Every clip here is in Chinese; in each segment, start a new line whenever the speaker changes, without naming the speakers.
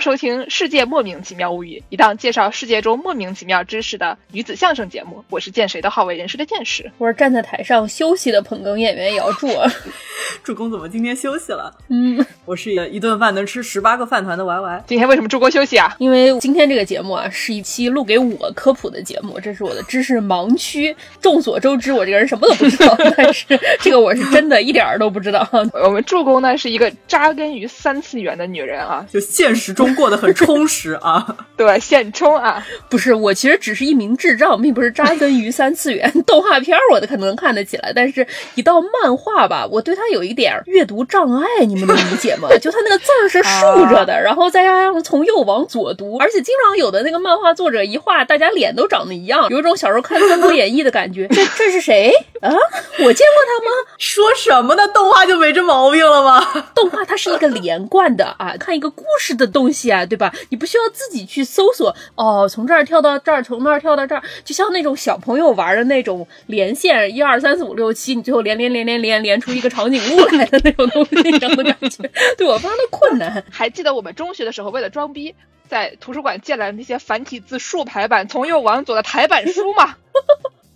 收听《世界莫名其妙物语》，一档介绍世界中莫名其妙知识的女子相声节目。我是见谁都好为人师的见识，
我是站在台上休息的捧哏演员姚柱。
主公怎么今天休息了？
嗯，
我是一顿饭能吃十八个饭团的 Y Y。
今天为什么助攻休息啊？
因为今天这个节目啊，是一期录给我科普的节目，这是我的知识盲区。众所周知，我这个人什么都不知道，但是这个我是真的一点儿都不知道。
我们助攻呢是一个扎根于三次元的女人啊，
就现实中过得很充实啊。
对，现充啊，
不是我其实只是一名智障，并不是扎根于三次元。动画片我可能看得起来，但是一到漫画吧，我对它有一点阅读障碍，你们能理解吗？就它那个字儿是竖着的，然后再加上从右往左读，而且经常有的那个漫画作者一画，大家脸都长得一样，有一种小时候看《三国演义》的感觉。这这是谁 啊？我见过他吗？
说什么呢？动画就没这毛病了吗？
动画它是一个连贯的啊，看一个故事的东西啊，对吧？你不需要自己去搜索哦，从这儿跳到这儿，从那儿跳到这儿，就像那种小朋友玩的那种连线，一二三四五六七，你最后连连连连连连出一个长颈鹿来的那种东西那样的感觉，对我非常的困难。
还记得我们中学的时候，为了装逼，在图书馆借来那些繁体字竖排版从右往左的台版书吗？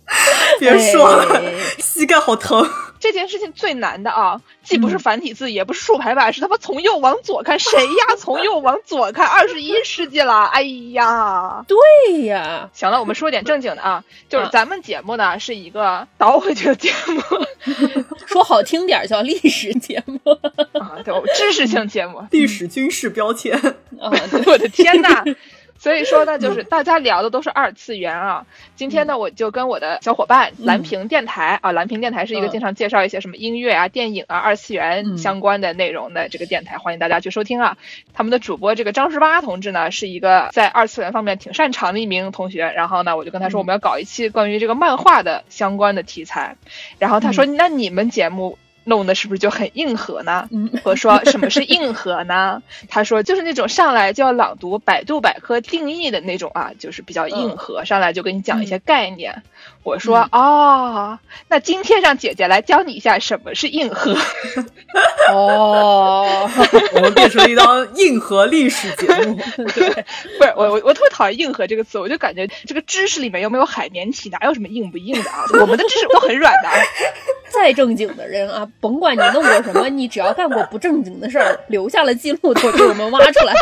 别说了，膝盖好疼。
这件事情最难的啊，既不是繁体字，也不是竖排版，是他妈从右往左看。谁呀？从右往左看，二十一世纪了，哎呀，
对呀。
行了，我们说点正经的啊，就是咱们节目呢是一个倒回去的节目，
说好听点叫历史节目。
啊，对，知识性节目，
历史军事标签。
啊，我的天呐。所以说呢，就是大家聊的都是二次元啊。今天呢，我就跟我的小伙伴蓝屏电台啊，蓝屏电台是一个经常介绍一些什么音乐啊、电影啊、二次元相关的内容的这个电台，欢迎大家去收听啊。他们的主播这个张十八同志呢，是一个在二次元方面挺擅长的一名同学。然后呢，我就跟他说，我们要搞一期关于这个漫画的相关的题材。然后他说，那你们节目。弄的是不是就很硬核呢？我说什么是硬核呢？他说就是那种上来就要朗读百度百科定义的那种啊，就是比较硬核，上来就跟你讲一些概念。我说哦，那今天让姐姐来教你一下什么是硬核。
哦，
我们变成了一档硬核历史节目。
对，不是我我我特别讨厌硬核这个词，我就感觉这个知识里面又没有海绵体，哪有什么硬不硬的啊？我们的知识都很软的。
再正经的人啊，甭管你弄过什么，你只要干过不正经的事儿，留下了记录，都被我们挖出来，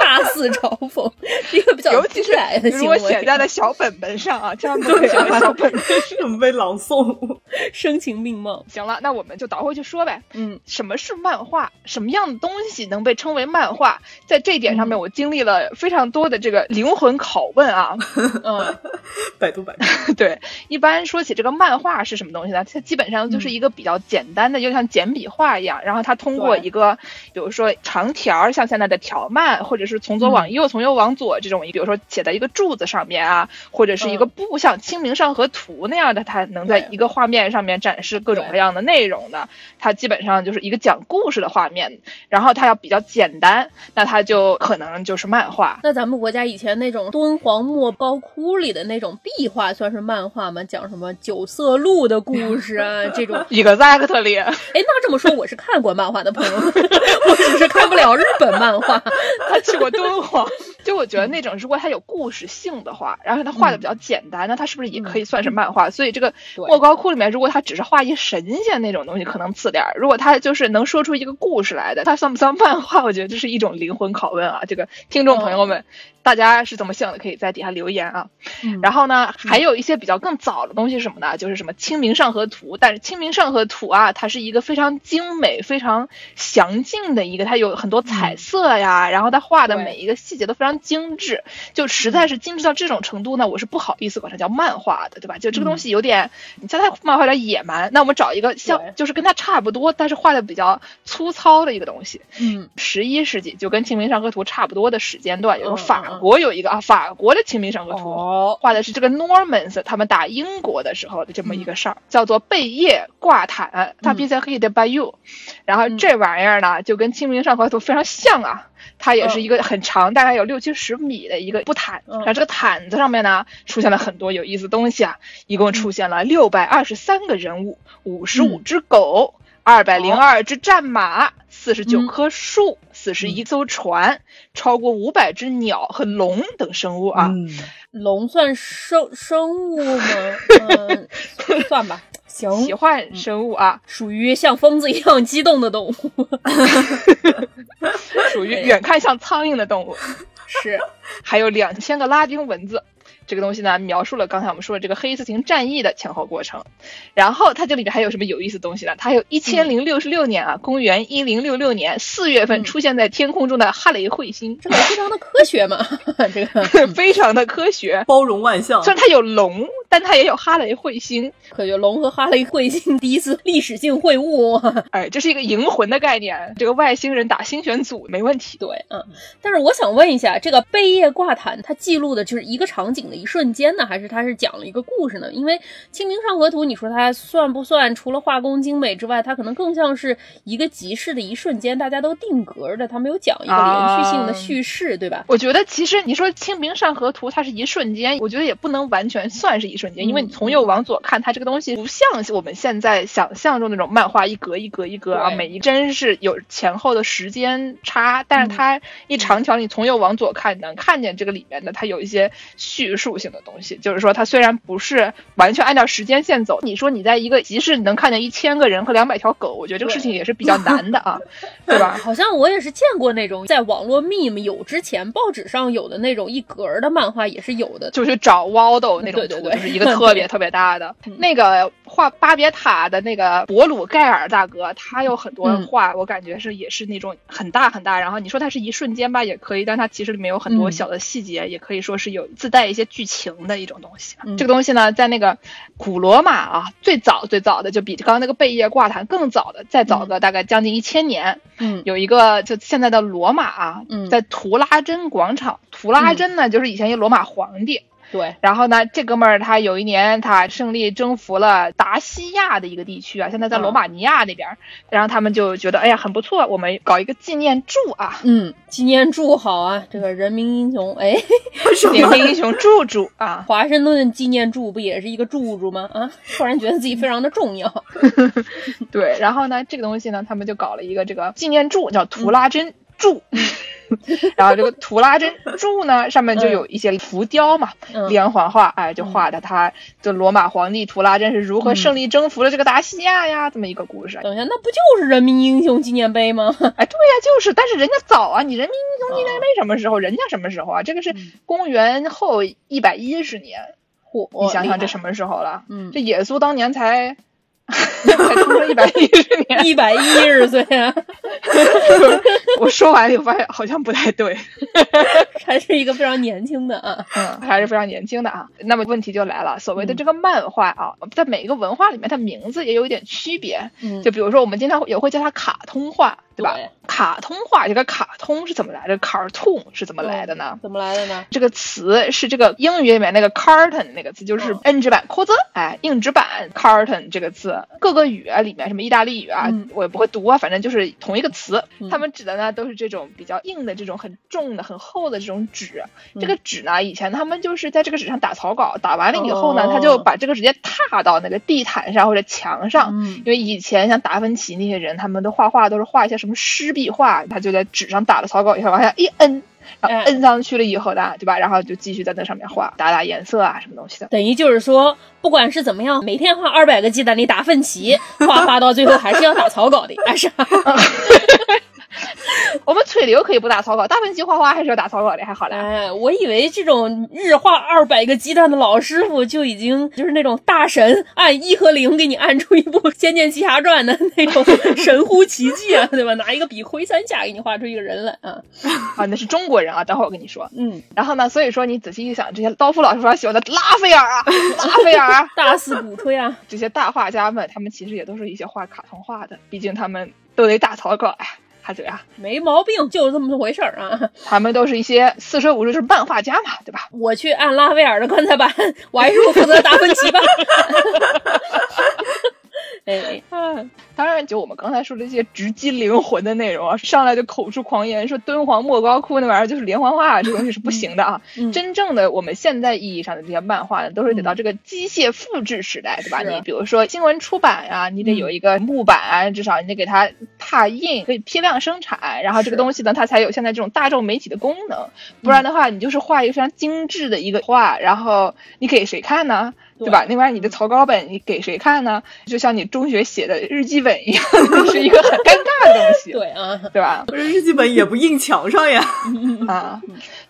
大肆嘲讽，是一个比较
尤其是如果写在了小本本上啊，这样子写在小本本
上被朗诵，
声情并茂。
行了，那我们就倒回去说呗。
嗯，
什么是漫画？什么样的东西能被称为漫画？在这一点上面，我经历了非常多的这个灵魂拷问啊。
嗯，
百度百科。
对，一般说起这个漫画是什么东西呢？它基本本上就是一个比较简单的，就像简笔画一样。然后它通过一个，比如说长条，像现在的条漫，或者是从左往右、从右往左这种，比如说写在一个柱子上面啊，或者是一个布，像《清明上河图》那样的，它能在一个画面上面展示各种各样的内容的。它基本上就是一个讲故事的画面。然后它要比较简单，那它就可能就是漫画。
那咱们国家以前那种敦煌莫高窟里的那种壁画，算是漫画吗？讲什么九色鹿的故事啊？这种
exactly，
哎，那这么说我是看过漫画的朋友，我只是看不了日本漫画。
他去过敦煌，就我觉得那种如果它有故事性的话，然后它画的比较简单，那它是不是也可以算是漫画？所以这个莫高窟里面，如果他只是画一神仙那种东西，可能次点儿；如果他就是能说出一个故事来的，他算不算漫画？我觉得这是一种灵魂拷问啊！这个听众朋友们。大家是怎么想的？可以在底下留言啊。然后呢，还有一些比较更早的东西是什么呢？就是什么《清明上河图》，但是《清明上河图》啊，它是一个非常精美、非常详尽的一个，它有很多彩色呀，然后它画的每一个细节都非常精致，就实在是精致到这种程度呢，我是不好意思管它叫漫画的，对吧？就这个东西有点，你像它漫画有点野蛮，那我们找一个像，就是跟它差不多，但是画的比较粗糙的一个东西。
嗯，
十一世纪就跟《清明上河图》差不多的时间段，有个法。国有一个啊，法国的《清明上河图》画的是这个 Normans 他们打英国的时候的这么一个事儿，叫做贝叶挂毯，它比在黑的 by you。然后这玩意儿呢，就跟《清明上河图》非常像啊，它也是一个很长，大概有六七十米的一个布毯。然后这个毯子上面呢，出现了很多有意思东西啊，一共出现了六百二十三个人物，五十五只狗。二百零二只战马，四十九棵树，四十一艘船，超过五百只鸟和龙等生物啊。
龙算生生物吗？嗯，算吧。行，
奇幻生物啊，
属于像疯子一样激动的动物，
属于远看像苍蝇的动物，
是，
还有两千个拉丁文字。这个东西呢，描述了刚才我们说的这个黑斯廷战役的前后过程。然后它这里边还有什么有意思的东西呢？它有一千零六十六年啊，公元一零六六年四月份出现在天空中的哈雷彗星，
这个非常的科学嘛，这个
非常的科学，
包容万象。
虽然它有龙，但它也有哈雷彗星。
可就龙和哈雷彗星第一次历史性会晤，
哎，这是一个银魂的概念。这个外星人打星选组没问题。
对，嗯。但是我想问一下，这个贝叶挂毯它记录的就是一个场景的。一瞬间呢，还是它是讲了一个故事呢？因为《清明上河图》，你说它算不算？除了画工精美之外，它可能更像是一个集市的一瞬间，大家都定格的，它没有讲一个连续性的叙事，对吧？
我觉得其实你说《清明上河图》，它是一瞬间，我觉得也不能完全算是一瞬间，因为你从右往左看，它这个东西不像我们现在想象中那种漫画一格一格一格啊，每一帧是有前后的时间差，但是它一长条，你从右往左看，能看见这个里面的它有一些叙述。属性的东西，就是说它虽然不是完全按照时间线走，你说你在一个集市你能看见一千个人和两百条狗，我觉得这个事情也是比较难的啊，对吧？
好像我也是见过那种在网络 meme 有之前，报纸上有的那种一格的漫画也是有的，
就是找 Waldo 那种图，就是一个特别 特别大的。那个画巴别塔的那个博鲁盖尔大哥，他有很多画，我感觉是也是那种很大很大，然后你说它是一瞬间吧，也可以，但它其实里面有很多小的细节，也可以说是有自带一些。剧情的一种东西，这个东西呢，在那个古罗马啊，最早最早的就比刚刚那个贝叶挂毯更早的，再早个大概将近一千年。
嗯，
有一个就现在的罗马啊，在图拉真广场，图拉真呢就是以前一罗马皇帝。
对，
然后呢，这哥们儿他有一年他胜利征服了达西亚的一个地区啊，现在在罗马尼亚那边，然后他们就觉得哎呀很不错，我们搞一个纪念柱啊，
嗯，纪念柱好啊，这个人民英雄哎，
人民英雄柱柱啊，
华盛顿纪念柱不也是一个柱柱吗？啊，突然觉得自己非常的重要，
对，然后呢，这个东西呢，他们就搞了一个这个纪念柱，叫图拉真。柱，然后这个图拉真柱呢，上面就有一些浮雕嘛，连环画，哎，就画的他，就罗马皇帝图拉真是如何胜利征服了这个达西亚呀，这么一个故事。
等一下，那不就是人民英雄纪念碑吗？
哎，对呀，就是，但是人家早啊，你人民英雄纪念碑什么时候？人家什么时候啊？这个是公元后一百一十年，
嚯，
你想想这什么时候了？
嗯，
这耶稣当年才。才出了一百一十年，
一百一十岁啊！
我说完以后发现好像不太对，
还是一个非常年轻的啊，
嗯，还是非常年轻的啊。那么问题就来了，所谓的这个漫画啊，在每一个文化里面，它名字也有一点区别。
嗯，
就比如说我们经常也会叫它卡通画。对吧？卡通画这个卡通是怎么来的？cartoon 是怎么来的呢？
怎么来的呢？
这个词是这个英语里面那个 carton 那个字，就是硬纸板扩字，哎，硬纸板 carton 这个字，各个语啊里面什么意大利语啊，我也不会读啊，反正就是同一个词，他们指的呢都是这种比较硬的这种很重的很厚的这种纸。这个纸呢，以前他们就是在这个纸上打草稿，打完了以后呢，他就把这个直接踏到那个地毯上或者墙上，因为以前像达芬奇那些人，他们都画画都是画一些什么。什么湿壁画，他就在纸上打了草稿以后，往下一摁，然后摁上去了以后呢，对吧？然后就继续在那上面画，打打颜色啊，什么东西的。
等于就是说，不管是怎么样，每天画二百个鸡蛋你打奋起，画画到最后还是要打草稿的，还是。
我们吹牛可以不打草稿，大芬奇画画还是要打草稿的，还好嘞。
哎，我以为这种日画二百个鸡蛋的老师傅就已经 就是那种大神，按一和零给你按出一部《仙剑奇侠传》的那种 神乎其技啊，对吧？拿一个笔挥三下给你画出一个人来啊！
啊，那是中国人啊，等会儿我跟你说。
嗯，
然后呢，所以说你仔细一想，这些刀夫老师傅喜欢的拉斐尔啊，拉斐尔啊，
大肆鼓吹啊，
这些大画家们，他们其实也都是一些画卡通画的，毕竟他们都得打草稿呀。他嘴啊，
没毛病，就是这么回事儿啊。
他们都是一些四舍五入是漫画家嘛，对吧？
我去按拉威尔的棺材板，我还是负责达芬奇吧。哎，
嗯，当然，就我们刚才说的这些直击灵魂的内容啊，上来就口出狂言，说敦煌莫高窟那玩意儿就是连环画，这东西是不行的啊。
嗯
真正的我们现在意义上的这些漫画呢，都是得到这个机械复制时代，对吧？你比如说新闻出版啊、你得有一个木板啊，至少你得给它拓印，可以批量生产，然后这个东西呢，它才有现在这种大众媒体的功能。不然的话，你就是画一个非常精致的一个画，然后你给谁看呢？对吧？那玩意儿你的草稿本你给谁看呢？就像你中学写的日记本一样，是一个很尴尬的东西，
对啊，
对吧？
不是日记本也不印墙上呀。
啊，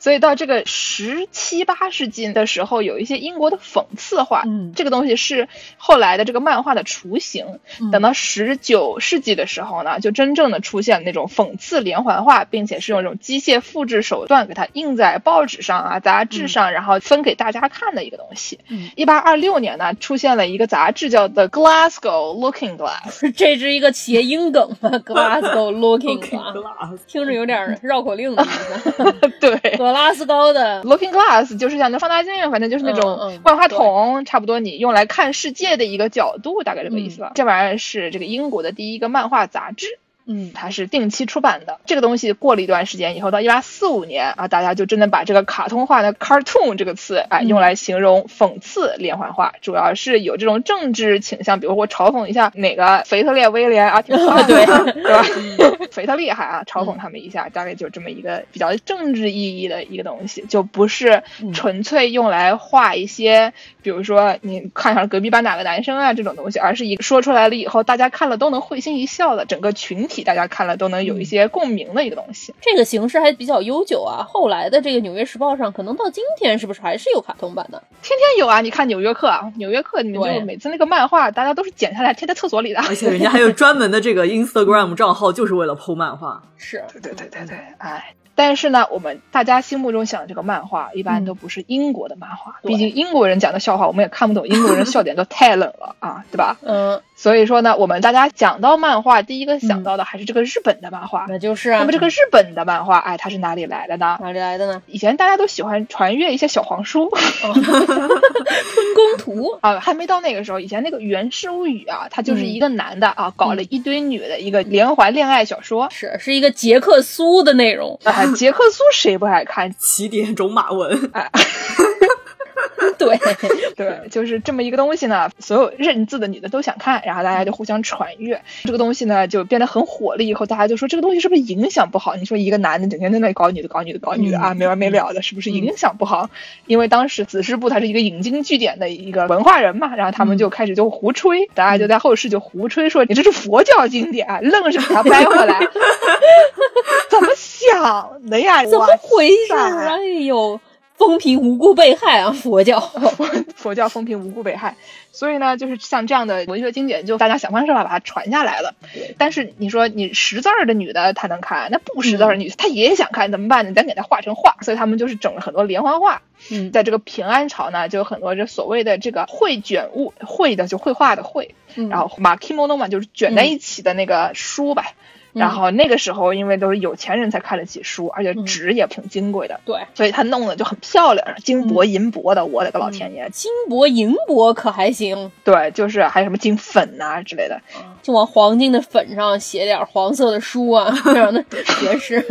所以到这个十七八世纪的时候，有一些英国的讽刺画，
嗯
这个东西是后来的这个漫画的雏形。
嗯
等到十九世纪的时候呢，就真正的出现那种讽刺连环画，并且是用这种机械复制手段给它印在报纸上啊、杂志上，然后分给大家看的一个东西
嗯。
一八二六年呢，出现了一个杂志叫《The Glasgow Looking Glass 》。
这是一个谐音梗吗？Glasgow Looking
Glass，glass
听着有点绕口令的意思。
对，
格拉斯高的
Looking glass 就是像那放大镜，反正就是那
嗯
种
嗯
万花筒，差不多你用来看世界的一个角度，大概这个意思吧。这玩意儿是这个英国的第一个漫画杂志。
嗯
它是定期出版的。这个东西过了一段时间以后，到一八四五年啊，大家就真的把这个卡通化的 cartoon 这个词哎
嗯
用来形容讽刺连环画，主要是有这种政治倾向，比如我嘲讽一下哪个腓特烈威廉啊，挺好的，
对
对吧？腓特厉害啊，嘲讽他们一下，大概就这么一个比较政治意义的一个东西，就不是纯粹用来画一些，比如说你看上隔壁班哪个男生啊这种东西，而是一个说出来了以后，大家看了都能会心一笑的，整个群体大家看了都能有一些共鸣的一个东西。
这个形式还比较悠久啊。后来的这个《纽约时报》上，可能到今天是不是还是有卡通版的？
天天有啊，你看《纽约客》啊，《纽约客》里面
对
就每次那个漫画，大家都是剪下来贴在厕所里的。
而且人家还有专门的这个 Instagram 账号，就是为了 PO 漫画。
是，
对对对对对，哎。但是呢，我们大家心目中想的这个漫画，一般
嗯
都不是英国的漫画，
对
毕竟英国人讲的笑话，我们也看不懂，英国人笑点都太冷了啊，对吧？
嗯，
所以说呢，我们大家讲到漫画，第一个想到的还是这个日本的漫画。
那就是啊。
那么这个日本的漫画，哎，它是哪里来的呢？
哪里来的呢？
以前大家都喜欢传阅一些小黄书
春宫图。
啊，还没到那个时候。以前那个《源氏物语》啊，它就是一个男的啊，搞了一堆女的一个连环恋爱小说。
是是一个杰克苏的内容，
啊，杰克苏谁不爱看？
起点种马文，
对，
对，就是这么一个东西呢，所有认字的女的都想看，然后大家就互相传阅。这个东西呢，就变得很火了。以后大家就说这个东西是不是影响不好？你说一个男的整天在那里搞女的、搞女的、搞女的啊，没完没了的，是不是影响不好？因为当时子师部他是一个引经据典的一个文化人嘛，然后他们就开始就胡吹，大家就在后世就胡吹说你这是佛教经典，啊愣是给它掰回来，怎么想的呀？
怎么回事？哎呦，风评无故被害啊！佛教，
佛教风评无故被害，所以呢，就是像这样的文学经典，就大家想方设法把它传下来了。但是你说你识字儿的女的她能看，那不识字儿的女她也想看，怎么办呢？咱给她画成画，所以他们就是整了很多连环画。
嗯
在这个平安朝呢，就有很多这所谓的这个绘卷物，绘的就绘画的绘，
嗯
然后马 kimono 嘛，就是卷在一起的那个书吧。然后那个时候，因为都是有钱人才看得起书，而且纸也挺金贵的，
对，
所以他弄的就很漂亮，金箔银箔的。我的个老天爷！
金箔银箔可还行，
对，就是还有什么金粉呐、之类的。
就往黄金的粉上写点黄色的书啊，非常的学识。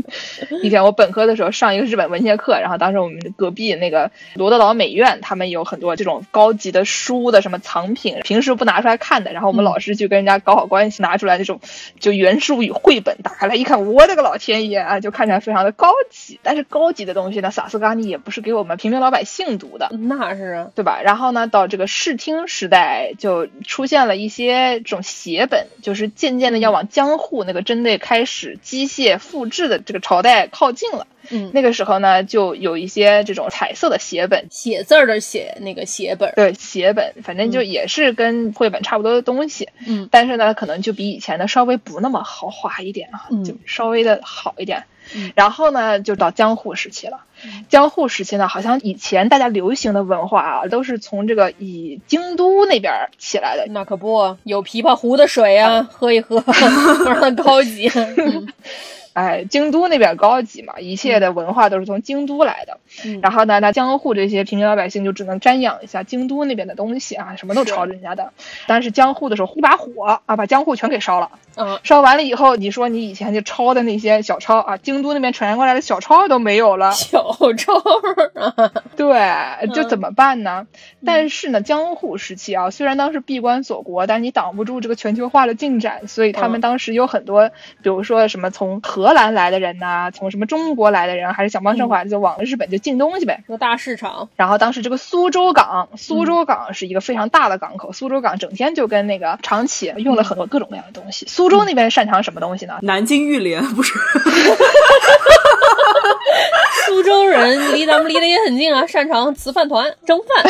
以前我本科的时候上一个日本文学课，然后当时我们隔壁那个罗德岛美院，他们有很多这种高级的书的什么藏品，平时不拿出来看的。然后我们老师去跟人家搞好关系，拿出来那种就原书与绘本，打开来一看，我的个老天爷啊，就看起来非常的高级。但是高级的东西呢，萨斯嘎尼也不是给我们平民老百姓读的。
那是啊，
对吧？然后呢，到这个视听时代，就出现了一些这种写本，就是渐渐的要往江户那个针对开始机械复制的这个朝代靠近了。
嗯，
那个时候呢，就有一些这种彩色的写本，
写字儿的写那个写本，
对，写本，反正就也是跟绘本差不多的东西。
嗯
但是呢，可能就比以前的稍微不那么豪华一点啊，
嗯
就稍微的好一点。
嗯
然后呢，就到江户时期了。江户时期呢，好像以前大家流行的文化啊，都是从这个以京都那边儿起来的。
那可不有琵琶湖的水啊，喝一喝，非常的高级。嗯
哎，京都那边高级嘛，一切的文化都是从京都来的。
嗯
然后呢，那江户这些平民老百姓就只能瞻仰一下京都那边的东西啊，什么都抄人家的。但是江户的时候，一把火啊，把江户全给烧了。
嗯，
烧完了以后，你说你以前就抄的那些小抄啊，京都那边传过来的小抄都没有了。
小抄啊，
对，就怎么办呢？但是呢，江户时期啊，虽然当时闭关锁国，但是你挡不住这个全球化的进展，所以他们
嗯
当时有很多，比如说什么从荷兰来的人呐、从什么中国来的人，还是想方设法就往日本就进东西呗。
个大市场，
然后当时这个苏州港，苏州港是一个非常大的港口，苏州港整天就跟那个长崎用了很多各种各样的东西。苏州那边擅长什么东西呢？
南京玉莲 不是？
苏州人离咱们离得也很近啊，擅长瓷饭团、蒸饭。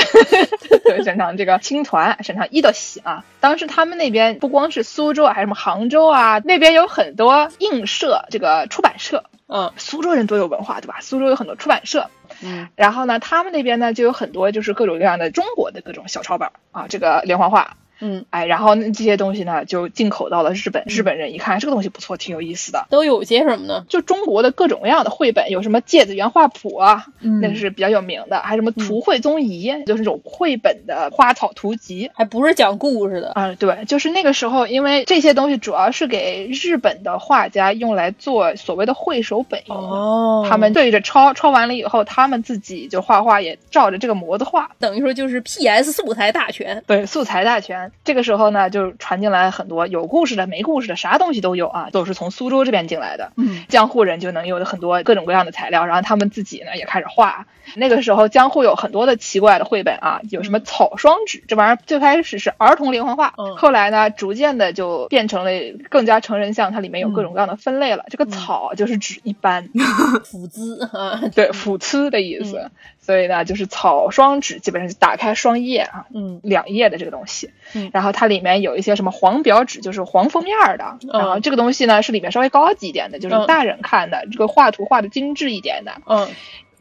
对，擅长这个青团，擅长伊豆喜啊。当时他们那边不光是苏州啊，还有什么杭州啊，那边有很多映社，这个出版社。
嗯
苏州人多有文化，对吧？苏州有很多出版社。
嗯
然后呢，他们那边呢就有很多就是各种各样的中国的各种小抄本啊，这个连环画。
嗯，
哎，然后呢这些东西呢就进口到了日本，日本人一看这个东西不错，挺有意思的。
都有些什么呢？
就中国的各种各样的绘本，有什么《芥子园画谱》啊，
嗯
那个是比较有名的，还有什么《图绘宗仪》就是那种绘本的花草图集。
还不是讲故事的。
啊、对，就是那个时候，因为这些东西主要是给日本的画家用来做所谓的绘手本用的。
哦
他们对着抄，抄完了以后，他们自己就画画，也照着这个模子画。
等于说就是 PS 素材大全。
对，素材大全。这个时候呢，就传进来很多有故事的、没故事的，啥东西都有啊，都是从苏州这边进来的。
嗯，
江户人就能有很多各种各样的材料，然后他们自己呢也开始画。那个时候江户有很多的奇怪的绘本啊，有什么草双纸，这玩意儿最开始是儿童连环画，
嗯
后来呢逐渐的就变成了更加成人像，它里面有各种各样的分类了。这个草就是指一般，
辅资啊，
对，辅次的意思。
嗯
所以呢，就是草双纸，基本上是打开双页啊，
嗯
两页的这个东西，
嗯。
然后它里面有一些什么黄表纸，就是黄封面儿的，然后这个东西呢是里面稍微高级一点的，就是
嗯。
大人看的，这个画图画的精致一点的，
嗯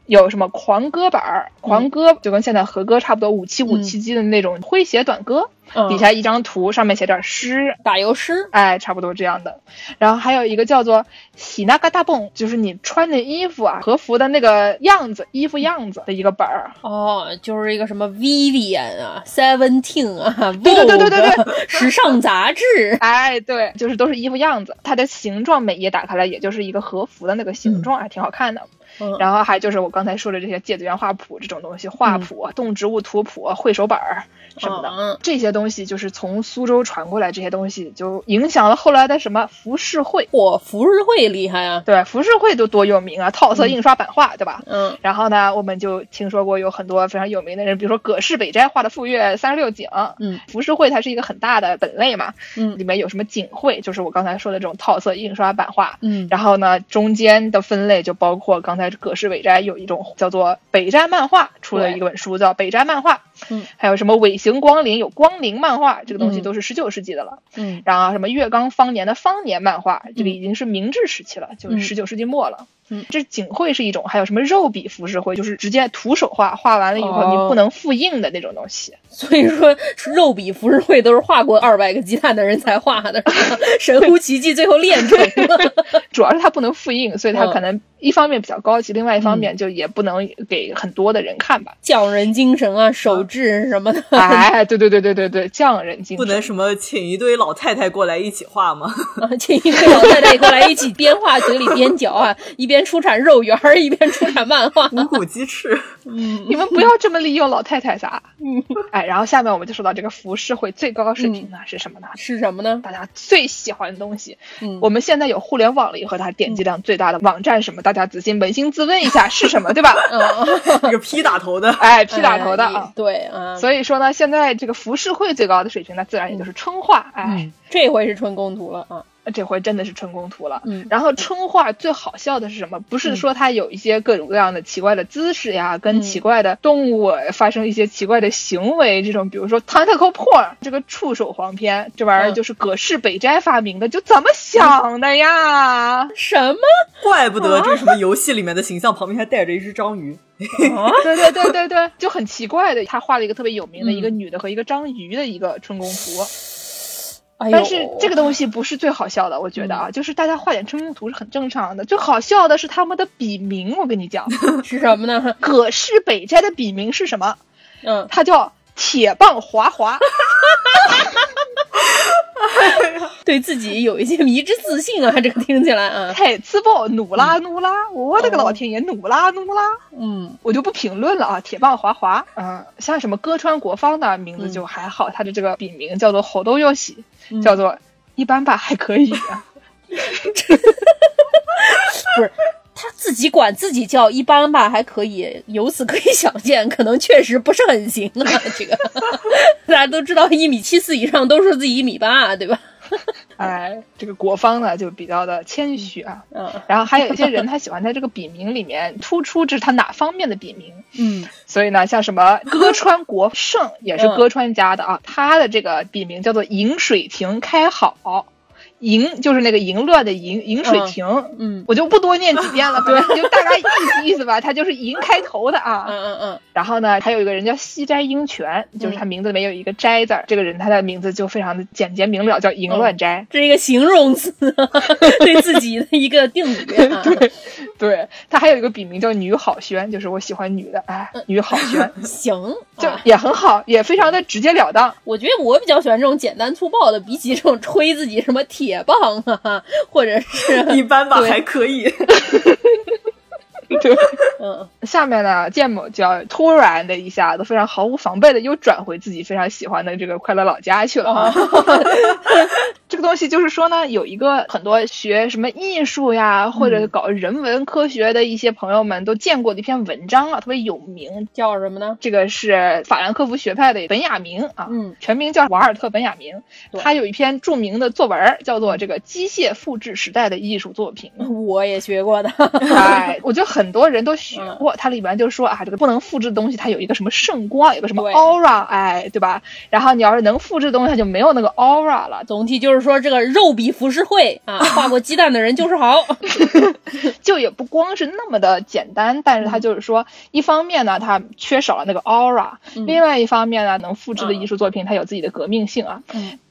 有什么狂歌板儿，狂歌就跟现在和歌差不多，五七五七级的那种诙谐短歌，
嗯，
底下一张图，上面写点诗。
打油诗。
哎，差不多这样的，然后还有一个叫做喜那嘎大蹦，就是你穿的衣服啊，和服的那个样子，衣服样子的一个本儿。
哦，就是一个什么 Vivian 啊，Seventeen 啊
对对对对对
，Vogue 时尚杂志。
哎，对，就是都是衣服样子，它的形状每页打开来也就是一个和服的那个形状，还挺好看的。
嗯。
然后还就是我刚才说的这些芥子园画谱这种东西，画谱、动植物图谱、绘手本儿什么的，
嗯。
这些东西就是从苏州传过来，这些东西就影响了后来的什么浮世绘。
嚯，浮世绘厉害啊！
对，浮世绘都多有名啊，套色印刷版画，对吧？
嗯。
然后呢，我们就听说过有很多非常有名的人，比如说葛饰北斋画的《富岳三十六景》，
嗯，
浮世绘它是一个很大的本类嘛，
嗯。
里面有什么景绘，就是我刚才说的这种套色印刷版画，
嗯。
然后呢，中间的分类就包括刚才葛饰北斋有一种叫做北斋漫画，出了一本书叫《北斋漫画》，
嗯，
还有什么尾行光临，有光临漫画，这个东西
嗯
都是十九世纪的了。
嗯
然后什么月冈方年的方年漫画，这个已经是明治时期了，就是
嗯
十九世纪末了。
嗯
这景绘是一种，还有什么肉笔浮世绘，就是直接徒手画，画完了以后
哦
你不能复印的那种东西。
所以说肉笔浮世绘都是画过二百个鸡蛋的人才画的，神乎其技，最后练成了。
主要是它不能复印，所以它
嗯
可能一方面比较高级，另外一方面就也不能给很多的人看吧。
匠人精神啊，手制什么的。
哎，对对对对对对，匠人精神。
不能什么请一堆老太太过来一起画吗？
啊，请一堆老太太过来一起边画嘴里边嚼啊，一边出产肉圆儿，一边出产漫画。
五谷鸡翅，
你们不要这么利用老太太啥。哎，然后下面我们就说到这个浮世绘最高水平呢、是什么呢？
是什么呢？
大家最喜欢的东西。
嗯
我们现在有互联网了以后，它点击量最大的网站什么？大家仔细扪心自问一下是什么，对吧？
嗯，
一个 P 打头的，
哎，P 打头的。
对啊，
所以说呢，现在这个浮世绘最高的水平那，自然也就是春画。哎，
嗯这回是春宫图了啊。
这回真的是春宫图了。
嗯
然后春画最好笑的是什么？不是说它有一些各种各样的奇怪的姿势呀，跟奇怪的动物发生一些奇怪的行为，这种比如说 tentacle porn 这个触手黄片，这玩意儿
嗯
就是葛饰北斋发明的，就怎么想的呀？
什么？
怪不得这个什么游戏里面的形象旁边还带着一只章鱼。
哦？
对对对对对，就很奇怪的，他画了一个特别有名的
嗯
一个女的和一个章鱼的一个春宫图。但是这个东西不是最好笑的，我觉得啊，就是大家画点成名图是很正常的。最好笑的是他们的笔名，我跟你讲
是什么呢？
葛饰北斋的笔名是什么？
嗯，
他叫铁棒滑滑。
对自己有一些迷之自信啊，这个听起来啊，
太自爆，努拉努拉，我的个老天爷，努拉努拉，
嗯，
我就不评论了啊。铁棒滑滑，嗯，像什么歌川国芳的名字就还好，他的这个笔名叫做火豆佑喜，叫做一般吧，还可以。
不是。他自己管自己叫一般吧，还可以。由此可以想见，可能确实不是很行啊。这个 大家都知道，一米七四以上都说自己一米八，对吧？
哎，这个国芳呢就比较的谦虚啊。嗯。然后还有一些人，他喜欢在这个笔名里面突出这是他哪方面的笔名。
嗯。
所以呢，像什么歌川国胜也是歌川家的啊，他的这个笔名叫做饮水亭开好。淫就是那个淫乱的淫，饮水亭，
嗯，
我就不多念几遍了，反正，就大概意思意思吧，他就是淫开头的啊，
嗯嗯嗯。
然后呢，还有一个人叫西斋英泉，就是他名字里面有一个斋字儿，这个人他的名字就非常的简洁明了，叫淫乱斋，
这是一个形容词，对自己的一个定语。
对，对他还有一个笔名叫女好轩，就是我喜欢女的，哎，女好轩，
行，
就也很好，也非常的直截了当。
我觉得我比较喜欢这种简单粗暴的，比起这种吹自己什么铁。铁棒啊，或者是
一般吧，还可以。
对，嗯，下面呢，建某就要突然的一下子，非常毫无防备的又转回自己非常喜欢的这个快乐老家去了啊。这个东西就是说呢，有一个很多学什么艺术呀，或者搞人文科学的一些朋友们都见过的一篇文章啊，特别有名，
叫什么呢？
这个是法兰克福学派的本雅明啊，
嗯，
全名叫瓦尔特本雅明，他有一篇著名的作文，叫做这个机械复制时代的艺术作品。
我也学过的，
哎，我觉得很多人都学过，它里面就说啊，这个不能复制的东西，它有一个什么圣光，有个什么 aura，哎，对吧？然后你要是能复制的东西，它就没有那个 aura 了。
总体就是。说，这个肉比浮世绘啊，画过鸡蛋的人就是好，
就也不光是那么的简单。但是他就是说，一方面呢，他缺少了那个 aura；另外一方面呢，能复制的艺术作品，它有自己的革命性啊。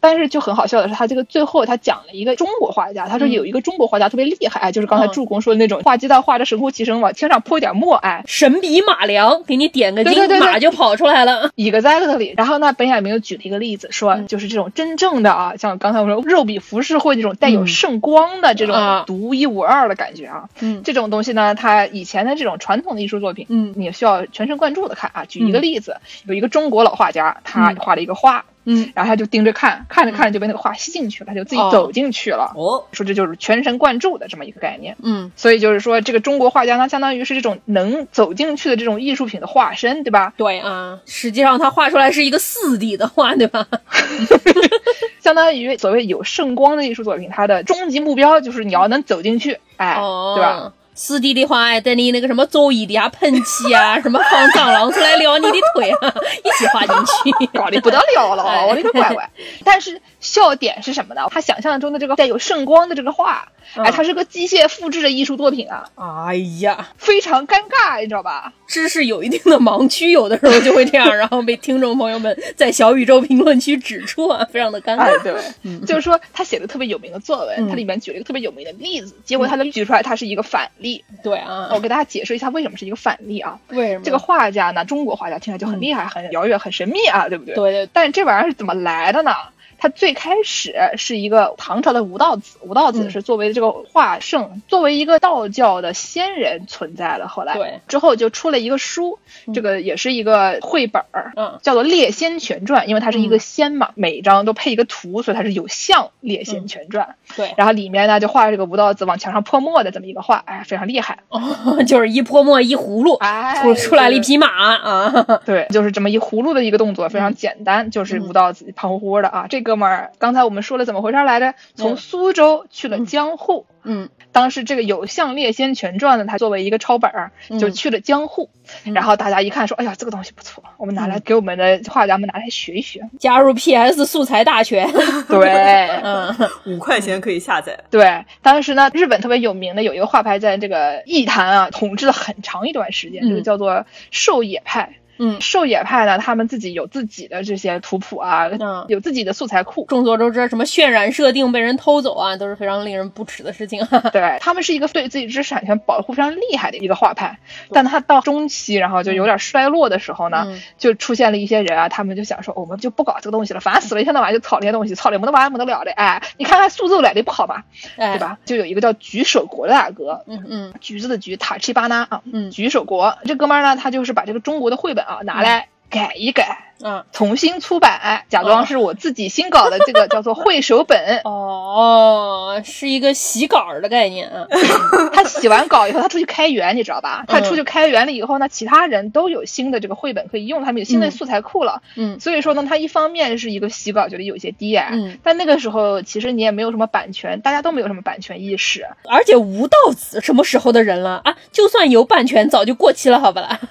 但是就很好笑的是，他这个最后他讲了一个中国画家，他说有一个中国画家特别厉害，哎，就是刚才助攻说的那种画鸡蛋画的神乎其神，往天上泼一点墨，哎，
神笔马良给你点个
睛，
马就跑出来了。
exactly。然后呢，本雅明又举了一个例子，说就是这种真正的啊，像刚才我说。肉笔浮世绘这种带有圣光的这种独一无二的感觉啊，
嗯，
这种东西呢，它以前的这种传统的艺术作品，
嗯，
你需要全神贯注的看啊。举一个例子，有一个中国老画家，他画了一个画。
嗯，
然后他就盯着看，看着看着就被那个画吸进去了，他就自己走进去了。
哦，
说这就是全神贯注的这么一个概念。
嗯，
所以就是说，这个中国画家呢，相当于是这种能走进去的这种艺术品的化身，对吧？
对啊，实际上他画出来是一个四 D 的画，对吧？
相当于所谓有圣光的艺术作品，它的终极目标就是你要能走进去，哎，对吧？
四 D 的话，哎，等你那个什么周椅底下喷漆啊，什么放蟑螂出来撩你的腿啊，一起画进去，
搞得不得了了，我的个乖乖！但是笑点是什么呢？他想象中的这个带有圣光的这个画。哎，它是个机械复制的艺术作品啊！
哎呀，
非常尴尬，你知道吧？
知识有一定的盲区，有的时候就会这样，然后被听众朋友们在小宇宙评论区指出啊，非常的尴
尬。对，就是说他写的特别有名的作文，它里面举了一个特别有名的例子，结果他能举出来，他是一个反例。
对啊，
我给大家解释一下为什么是一个反例啊？
为什么？
这个画家呢，中国画家听起来就很厉害、很遥远、很神秘啊，对不对？
对对。
但这玩意儿是怎么来的呢？他最开始是一个唐朝的吴道子，吴道子是作为这个画圣，作为一个道教的仙人存在的。后来，
对，
之后就出了一个书，这个也是一个绘本儿，
嗯，
叫做《列仙全传》，因为它是一个仙嘛，每一张都配一个图，所以它是有像《列仙全传》。
对，
然后里面呢就画这个吴道子往墙上泼墨的这么一个画，哎，非常厉害，
哦，就是一泼墨一葫芦，
哎，
出出来了一匹马啊，
对，就是这么一葫芦的一个动作，非常简单，就是吴道子胖乎乎的啊，这哥们儿刚才我们说了怎么回事来着？从苏州去了江户。
嗯，
当时这个《有相列仙全传》呢，它作为一个抄本儿，就去了江户。然后大家一看说：“哎呀，这个东西不错，我们拿来给我们的画家们拿来学一学。”
加入 PS 素材大全。
对，
嗯，
五块钱可以下载。
对，当时呢，日本特别有名的有一个画派在这个艺坛啊统治了很长一段时间，这个叫做狩野派。
嗯，
狩野派呢，他们自己有自己的这些图谱啊，
嗯
有自己的素材库。
众所周知，什么渲染设定被人偷走啊，都是非常令人不齿的事情。
对他们是一个对自己知识产权保护非常厉害的一个画派，但他到中期，然后就有点衰落的时候呢，
嗯
就出现了一些人啊，他们就想说，我们就不搞这个东西了，反正死了一天到晚就炒这些东西，炒的没得完没得了的，哎，你看看苏州来的不好吧，
哎
对？吧？就有一个叫举手国的大哥，
嗯嗯
橘子的橘，塔奇巴纳啊，
嗯
举手国这哥们儿呢，他就是把这个中国的绘本啊拿来改一改。
嗯，
重新出版，假装是我自己新搞的这个 叫做绘手本。
哦，是一个洗稿的概念啊。
他洗完稿以后，他出去开源，你知道吧？他出去开源了以后呢，其他人都有新的这个绘本可以用，他们有新的素材库了。
嗯
所以说呢，他一方面是一个洗稿觉得有些低矮，
嗯
但那个时候其实你也没有什么版权，大家都没有什么版权意识。
而且吴道子什么时候的人了啊？就算有版权，早就过期了，好吧啦。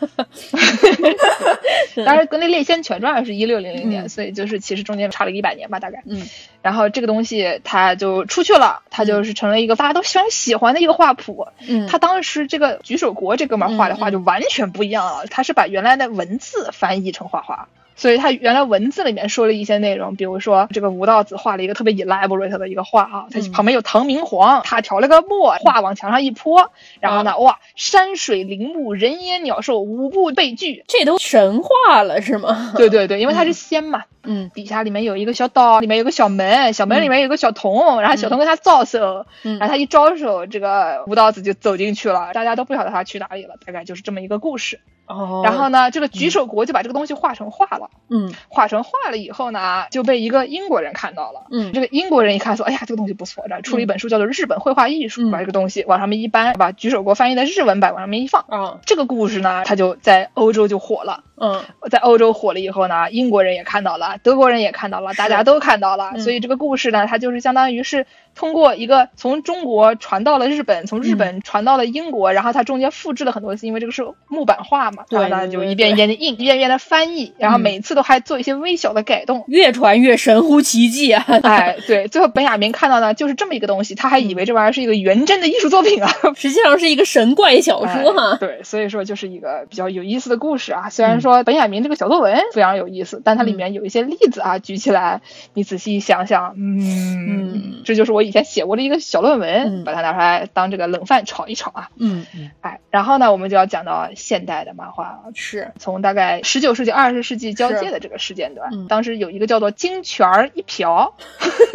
当然，《格内列仙全传》是一六零零年，
嗯
所以就是其实中间差了一百年吧，大概。
嗯
然后这个东西它就出去了，它就是成了一个大家都非常喜欢的一个画谱。
嗯
他当时这个举手国这哥们儿画的画就完全不一样了，他是把原来的文字翻译成画画。所以他原来文字里面说了一些内容，比如说这个吴道子画了一个特别 elaborate 的一个画啊，他
嗯
旁边有唐明皇，他调了个墨，画往墙上一泼，然后呢，哇，山水林木人烟鸟兽五步被拒，
这都神话了是吗？
对对对，因为他是仙嘛，
嗯。
底下里面有一个小岛，里面有个小门，小门里面有个小童，然后小童跟他招手，
嗯。
然后他一招手，这个吴道子就走进去了，大家都不晓得他去哪里了，大概就是这么一个故事。
哦，
然后呢，这个举手国就把这个东西画成画了，
嗯
画成画了以后呢，就被一个英国人看到了。
嗯
这个英国人一看说，哎呀，这个东西不错，然后出了一本书叫做《日本绘画艺术》，
嗯
把这个东西往上面一搬，把举手国翻译的日文版往上面一放。
啊
这个故事呢，它就在欧洲就火了。
嗯
在欧洲火了以后呢，英国人也看到了，德国人也看到了，大家都看到了，
嗯
所以这个故事呢，它就是相当于是通过一个从中国传到了日本，从日
嗯
本传到了英国，然后它中间复制了很多次，因为这个是木板画嘛，
对
然后呢就一遍一遍的印，一遍一遍的翻译，然后
嗯
每次都还做一些微小的改动。
越传越神乎其技啊！
哎，对，最后本雅明看到呢，就是这么一个东西，他还以为这玩意儿是一个原真的艺术作品啊，
实际上是一个神怪小说哈
哎。对，所以说就是一个比较有意思的故事啊。虽然说本雅明这个小作文非常有意思，但它里面有一些例子啊，举起来你仔细想想，嗯，
嗯
这就是我以前写过的一个小论文，
嗯
把它拿出来当这个冷饭炒一炒啊。
嗯，
哎，然后呢，我们就要讲到现代的漫画了。
是
从大概十九世纪、二十世纪交界的这个时间段，
嗯
当时有一个叫做金泉儿一瓢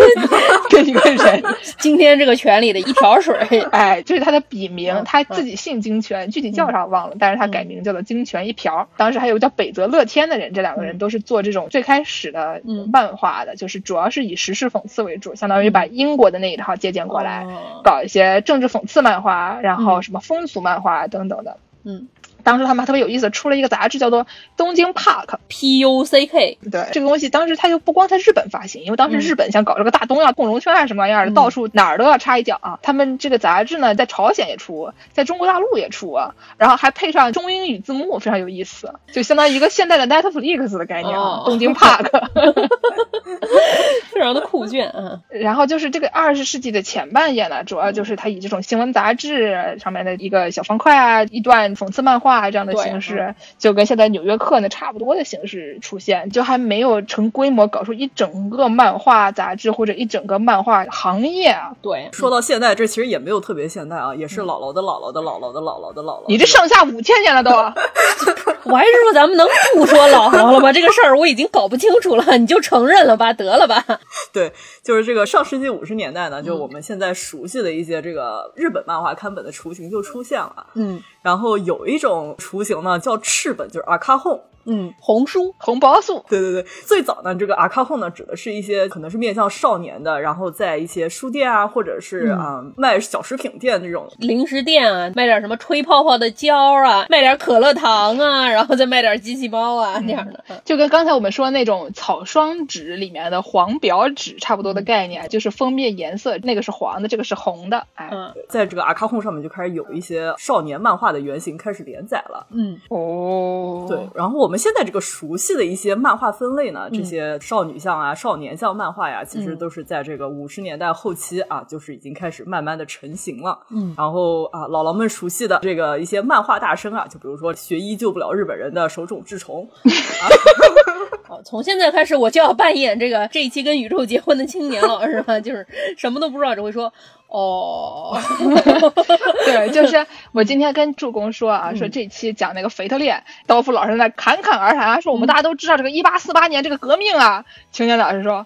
跟一个人，
今天这个泉里的一瓢水。
哎，这是他的笔名，
嗯
他自己姓金泉，具体叫啥忘了，但是他改名叫做金泉一瓢。当时还有个叫北泽乐天的人，这两个人都是做这种最开始的
嗯。
漫画的，就是主要是以时事讽刺为主，相当于把英国的那一套借鉴过来，
哦。
搞一些政治讽刺漫画，然后什么风俗漫画等等的。
嗯
当时他们还特别有意思，出了一个杂志叫做《东京 Park》。
，P U C K。
对这个东西，当时它就不光在日本发行，因为当时
嗯
日本想搞这个大东亚共荣圈啊什么玩意儿的，
嗯
到处哪儿都要插一脚啊。他们这个杂志呢，在朝鲜也出，在中国大陆也出啊，然后还配上中英语字幕，非常有意思，就相当于一个现代的 Netflix 的概念啊，
哦
东京 Park。
非常的酷炫啊！
然后就是这个二十世纪的前半叶呢，主要就是它以这种新闻杂志上面的一个小方块啊，一段讽刺漫画啊这样的形式，就跟现在《纽约客》呢差不多的形式出现，就还没有成规模搞出一整个漫画杂志或者一整个漫画行业啊。
对，
说到现代，这其实也没有特别现代啊，也是姥姥的姥姥的姥姥的姥姥的姥姥。
你这上下五千年了都，
我还是说咱们能不说老黄了吗？这个事儿我已经搞不清楚了，你就承认了吧，得了吧。
对，就是这个上世纪五十年代呢，就我们现在熟悉的一些这个日本漫画刊本的雏形就出现了。
嗯
然后有一种雏形呢叫赤本，就是阿卡 honk。
嗯，红书。
红包素。
对对对，最早呢，这个阿卡 honk 呢指的是一些可能是面向少年的，然后在一些书店啊，或者是啊、嗯卖小食品店这种。
零食店啊，卖点什么吹泡泡的胶啊，卖点可乐糖啊，然后再卖点机器猫啊，这样的。
就跟刚才我们说那种草双纸里面的黄表纸差不多的概念，就是封面颜色，那个是黄的，这个是红的，哎，
嗯。
在这个阿卡 honk 上面就开始有一些少年漫画画的原型开始连载了。
嗯，
哦，
对，然后我们现在这个熟悉的一些漫画分类呢，这些少女向啊、少年向漫画呀，其实都是在这个五十年代后期啊，就是已经开始慢慢的成型了。
嗯，
然后啊，姥姥们熟悉的这个一些漫画大生啊，就比如说学医救不了日本人的手冢治虫。
好，从现在开始我就要扮演这个这一期跟宇宙结婚的青年了，是吧？就是什么都不知道，只会说哦。
对，就是我今天跟助攻说啊，说这期讲那个腓特烈，刀夫老师在侃侃而谈，说我们大家都知道这个一八四八年这个革命啊，青年老师说。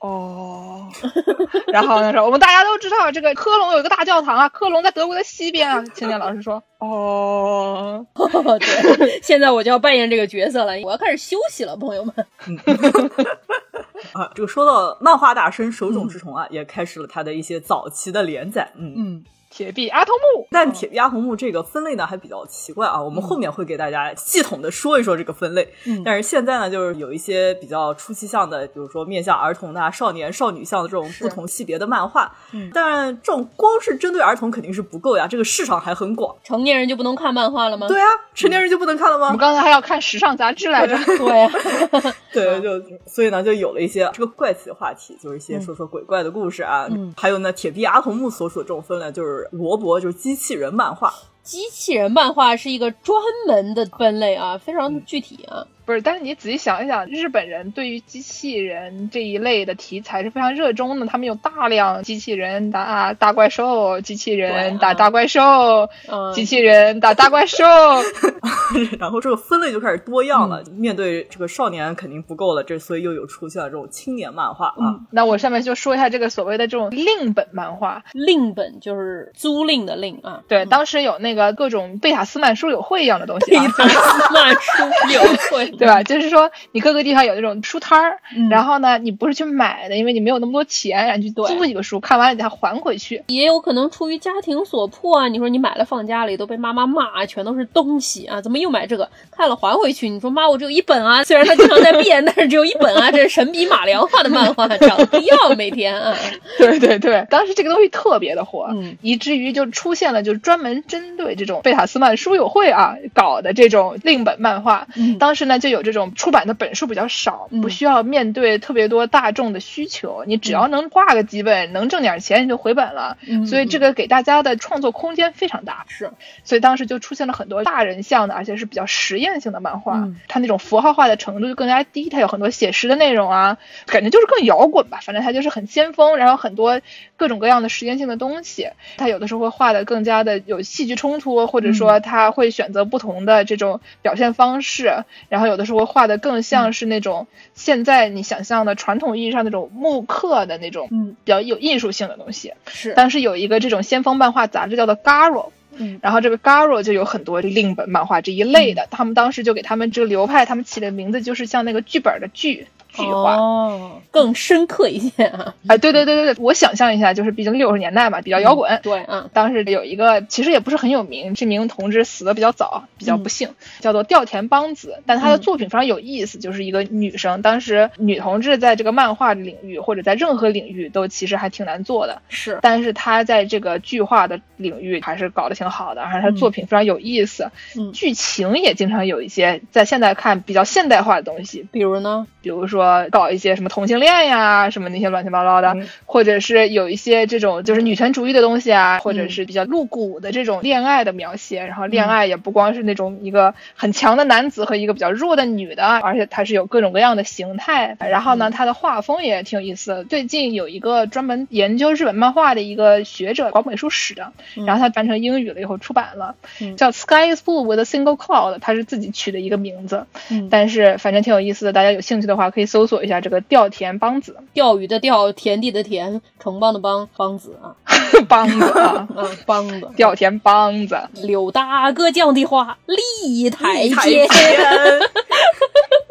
哦，然后他说我们大家都知道这个科隆有一个大教堂啊，科隆在德国的西边啊。青年老师说哦，
对，现在我就要扮演这个角色了，我要开始休息了，朋友们。
啊，这个说到漫画大神手冢治虫啊，也开始了他的一些早期的连载。嗯
嗯。
铁臂阿童木，
但铁臂阿童木这个分类呢还比较奇怪啊，我们后面会给大家系统的说一说这个分类。
嗯，
但是现在呢，就是有一些比较初期向的，比如说面向儿童的、少年少女向的这种不同系别的漫画。
嗯，
但这种光是针对儿童肯定是不够呀，这个市场还很广。
成年人就不能看漫画了吗？
对啊，成年人就不能看了吗？我
们刚才还要看时尚杂志来着。
对，
对，就所以呢，就有了一些这个怪奇的话题，就是一些说说鬼怪的故事啊。
嗯，
还有呢，铁臂阿童木所属的这种分类，就是罗伯，就是。机器人漫画，
机器人漫画是一个专门的分类啊，非常具体啊。
不是，但是你仔细想一想，日本人对于机器人这一类的题材是非常热衷的。他们有大量机器人打大怪兽，机器人打大怪兽，机器人打大怪兽。
然后这个分类就开始多样了。面对这个少年肯定不够了，这所以又有出现了这种青年漫画啊。
那我下面就说一下这个所谓的这种另本漫画。
另本就是租赁的另啊。
对，当时有那个各种贝塔斯曼书友会一样的东西。
贝塔斯曼书友会。
对吧？就是说，你各个地方有那种书摊儿，然后呢，你不是去买的，因为你没有那么多钱，然后去租几个书，看完了你还还回去。
也有可能出于家庭所迫啊，你说你买了放家里都被妈妈骂，全都是东西啊，怎么又买这个？看了还回去，你说妈，我只有一本啊，虽然它经常在变，但是只有一本啊，这是神笔马良画的漫画，涨不要每天啊。
对对对，当时这个东西特别的火，
嗯，
以至于就出现了，就是专门针对这种贝塔斯曼书友会啊搞的这种另本漫画。当时呢就。有这种出版的本数比较少，不需要面对特别多大众的需求，你只要能画个几本，能挣点钱，你就回本了。所以这个给大家的创作空间非常大。
是，
所以当时就出现了很多大人像的，而且是比较实验性的漫画。它那种符号化的程度就更加低，它有很多写实的内容啊，感觉就是更摇滚吧。反正它就是很先锋，然后很多各种各样的实验性的东西。它有的时候会画的更加的有戏剧冲突，或者说它会选择不同的这种表现方式，然后有。的时候画的更像是那种现在你想象的传统意义上那种木刻的那种，
嗯，
比较有艺术性的东西。
是，
当时有一个这种先锋漫画杂志叫做 Garo，
嗯，
然后这个 Garo 就有很多另本漫画这一类的，他们当时就给他们这个流派，他们起的名字就是像那个剧本的剧。句话
哦，更深刻一些啊！
哎，对对对对对，我想象一下，就是毕竟六十年代嘛，比较摇滚。
对，嗯，
当时有一个，其实也不是很有名，这名同志死的比较早，比较不幸，叫做吊田邦子。但他的作品非常有意思，就是一个女生。当时女同志在这个漫画领域或者在任何领域都其实还挺难做的。
是，
但是她在这个剧画的领域还是搞得挺好的，而且她作品非常有意思。
嗯，
剧情也经常有一些在现在看比较现代化的东西，
比如呢，
比如说搞一些什么。同性恋呀，什么那些乱七八糟的，或者是有一些这种就是女权主义的东西啊，或者是比较露骨的这种恋爱的描写。然后恋爱也不光是那种一个很强的男子和一个比较弱的女的，而且它是有各种各样的形态。然后呢，它的画风也挺有意思。最近有一个专门研究日本漫画的一个学者搞美术史的，然后他翻成英语了以后出版了，叫 Sky is blue with a single cloud，他是自己取的一个名字。但是反正挺有意思的，大家有兴趣的话可以搜索一下这个。钓田邦子，
钓鱼的钓，田地的田，城邦的邦，邦子啊，
邦子啊，
嗯，邦子，
钓田邦子，
柳大哥讲的话，立台
阶，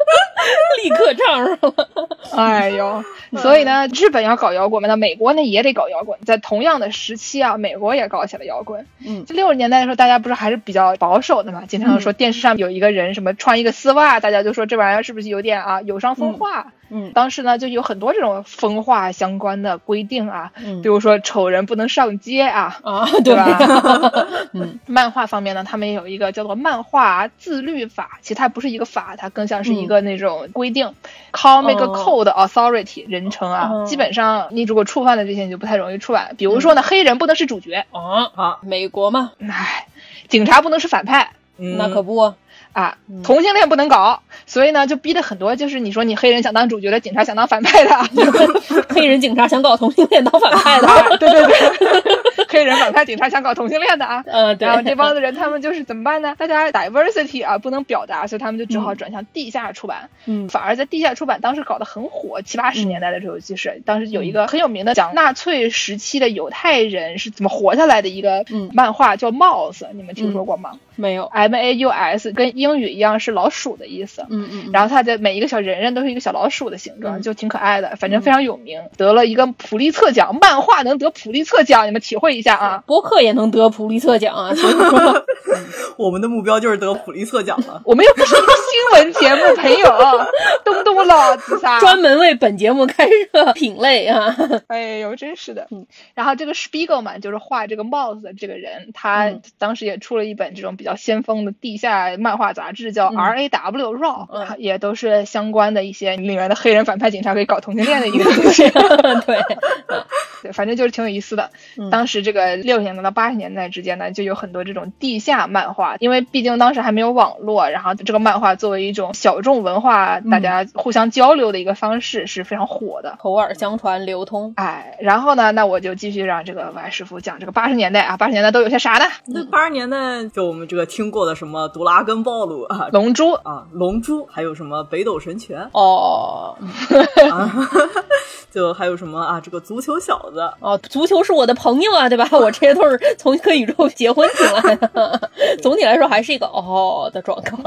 立刻唱上了
哎呦，所以呢，日本要搞摇滚嘛，那美国呢也得搞摇滚。在同样的时期啊，美国也搞起了摇滚。
嗯，
六十年代的时候，大家不是还是比较保守的嘛，经常说电视上有一个人什么穿一个丝袜，大家就说这玩意儿是不是有点啊有伤风化？
嗯，
当时呢就有很多这种风化相关的规定啊，
嗯
比如说丑人不能上街啊，
啊，
对吧？
嗯，
漫画方面呢，他们也有一个叫做漫画自律法，其实它不是一个法，它更像是一个那种规定、c a l l
哦。
make code authority 人称啊。
哦。
基本上你如果触犯了这些，你就不太容易出版。比如说呢，黑人不能是主角，
啊
啊，
美国嘛，
哎，警察不能是反派。
嗯。
那可不，
啊，同性恋不能搞，所以呢，就逼得很多，就是你说你黑人想当主角的，警察想当反派的，
黑人警察想搞同性恋当反派的，
啊，对对对，黑人反派警察想搞同性恋的啊，
呃，对。
然，后这帮子人他们就是怎么办呢？大家 diversity 啊不能表达，所以他们就只好转向地下出版。
嗯。
反而在地下出版当时搞得很火，七八十年代的时候，就是当时有一个很有名的讲纳粹时期的犹太人是怎么活下来的一个
嗯。
漫画，叫 Mouse，你们听说过吗？
没有
，？M A U S 跟英语一样是老鼠的意思。
嗯嗯，
然后它的每一个小人人都是一个小老鼠的形状，
嗯。
就挺可爱的，反正非常有名，得了一个普利策奖，漫画能得普利策奖，你们体会一下啊！
播客也能得普利策奖啊，所以说，
我们的目标就是得普利策奖了。
我们又不是一个新闻节目，朋友，东东老子噻！
专门为本节目开设品类啊，
哎呦，真是的。
嗯
然后这个 Spiegelman 就是画这个帽子的这个人，他
嗯
当时也出了一本这种比较先锋的地下漫画杂志，叫 R A W Raw，、
嗯
也都是相关的一些里面的黑人反派警察可以搞同性恋的一个 东西。
对，
对，反正就是挺有意思的。
嗯
当时这个六十年代到八十年代之间呢，就有很多这种地下漫画，因为毕竟当时还没有网络，然后这个漫画作为一种小众文化，大家互相交流的一个方式是非常火的。
口耳相传流通，
哎，然后呢，那我就继续让这个王师傅讲这个八十年代啊，八十年代都有些啥呢？
那八十年代就我们这个听过的什么杜拉根暴露啊
龙珠，
啊，龙珠，还有什么北斗神拳
哦
啊，就还有什么啊，这个足球小子，
哦，足球是我的朋友啊，对吧？我这些都是从一个宇宙结婚进来的，总体来说还是一个哦的状况。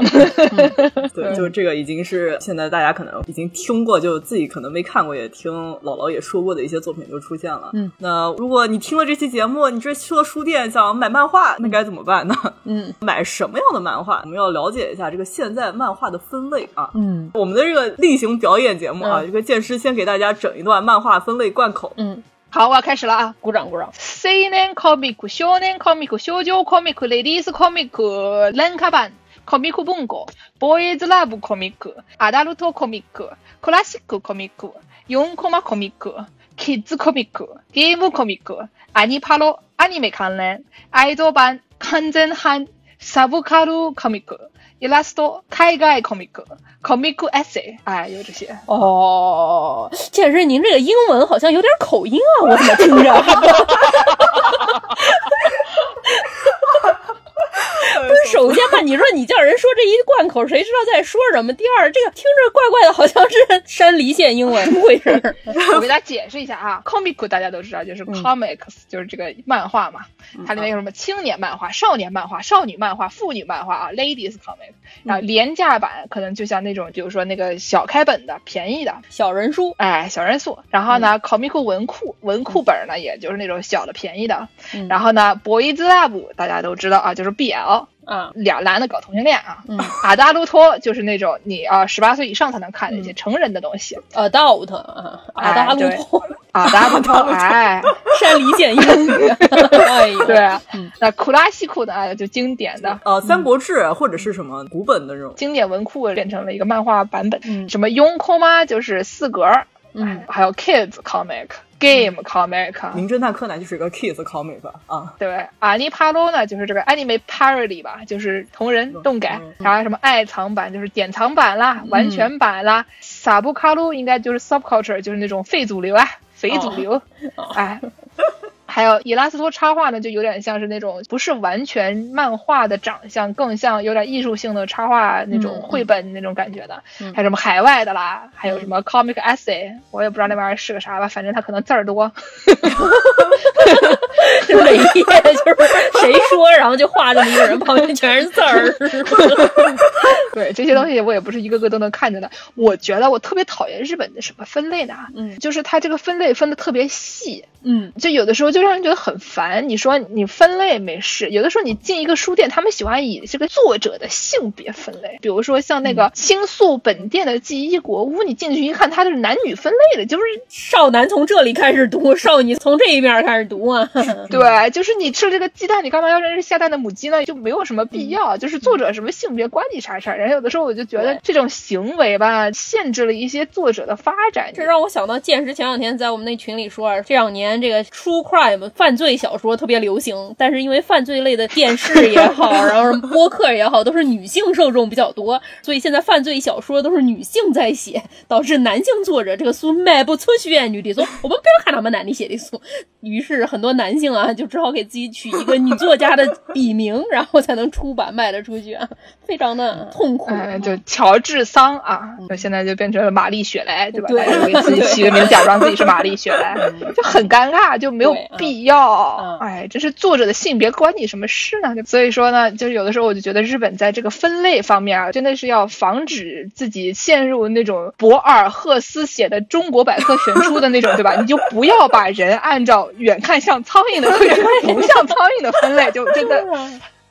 对，就这个已经是现在大家可能已经听过，就自己可能没看过，也听姥姥也说过的一些作品就出现了。
嗯，
那如果你听了这期节目，你这去了书店想买漫画，那该怎么办呢？
嗯
买什么样的漫画？我们要了解一下这个现在漫画的分类啊。
嗯
我们的这个例行表演节目啊，
嗯
这个剑师先给大家整一段漫画分类贯口。
嗯，
好，我要开始了啊！
鼓掌鼓掌。
C 年 comic，小年 comic，小娇 comic，ladies comic，冷卡版 comic 本格，boys love comic，adult comic，classic comic，4 コマ comic，kids comic，game comic，アニパロアニメ関連，爱豆版完全韩 subcaru comic。イラスト、海外コミック、コミックエッセイ，哎，有这些。
哦，剑师，您这个英文好像有点口音啊，我怎么听着？ 不是，首先吧，你说你叫人说这一贯口，谁知道在说什么？第二，这个听着怪怪的，好像是山梨县英文，怎么回事？
我给大家解释一下啊，comic 大家都知道，就是 comics，、就是这个漫画嘛，它里面有什么青年漫画、少年漫画、少女漫画、妇女漫画啊，ladies comic，然后廉价版可能就像那种，比如说那个小开本的、便宜的，
小人书，
哎，小人书。然后呢、c o m i c 文库文库本呢，也就是那种小的、便宜的。
嗯
然后呢，boys lab 大家都知道啊，就是 BL。
啊，
俩男的搞同性恋啊，
嗯。
阿达鲁托就是那种你啊十八岁以上才能看的一些成人的东西
，adult。啊，阿达鲁托，
啊，达鲁托，哎，
山梨县英语，
对，那库拉西库的，就经典的
呃，《三国志》或者是什么古本的这种。
经典文库变成了一个漫画版本，
嗯。
什么 o m a 就是四格，
嗯，
还有 Kids Comic、Game Comic，
名侦探柯南就是一个 kids comic 啊，
对，阿尼帕罗呢就是这个 anime parody 吧，就是同人动改
嗯，
然后什么爱藏版就是典藏版啦，完全版啦，萨布卡鲁应该就是 subculture，就是那种非主流啊，非主流，哎。还有伊拉斯托插画呢，就有点像是那种不是完全漫画的长相，更像有点艺术性的插画那种绘本那种感觉的。还有什么海外的啦，还有什么 comic essay，我也不知道那玩意儿是个啥吧，反正它可能字儿多。
每页就是谁说，然后就画这么一个人，旁边全是字儿。
对这些东西，我也不是一个个都能看见的。我觉得我特别讨厌日本的什么分类呢？嗯，就是它这个分类分的特别细。
嗯，
就有的时候就让人觉得很烦。你说你分类没事，有的时候你进一个书店，他们喜欢以这个作者的性别分类。比如说像那个倾诉本店的记忆国屋，你进去一看，它就是男女分类的，就是
少男从这里开始读，少女从这一面开始读啊。
对，就是你吃了这个鸡蛋，你干嘛要认识下蛋的母鸡呢？就没有什么必要。就是作者什么性别关你啥事儿？然后有的时候我就觉得这种行为吧，限制了一些作者的发展。
这让我想到剑师前两天在我们那群里说，这两年这个 true crime 犯罪小说特别流行，但是因为犯罪类的电视也好，然后播客也好，都是女性受众比较多，所以现在犯罪小说都是女性在写，导致男性作者这个书卖不出去。女的说：“我们不要看他们男的写的书。”于是很多男性啊，就只好给自己取一个女作家的笔名，然后才能出版卖得出去，非常的痛苦。
就乔治桑啊，就现在就变成了玛丽雪莱，对吧？对，给自己起个名，假装自己是玛丽雪莱，就很尴尬，就没有必要。哎，这是作者的性别关你什么事呢？所以说呢，就是有的时候我就觉得日本在这个分类方面啊，真的是要防止自己陷入那种博尔赫斯写的中国百科全书的那种，对吧？你就不要把人按照。远看像苍蝇的，不像苍蝇的分类，就真的，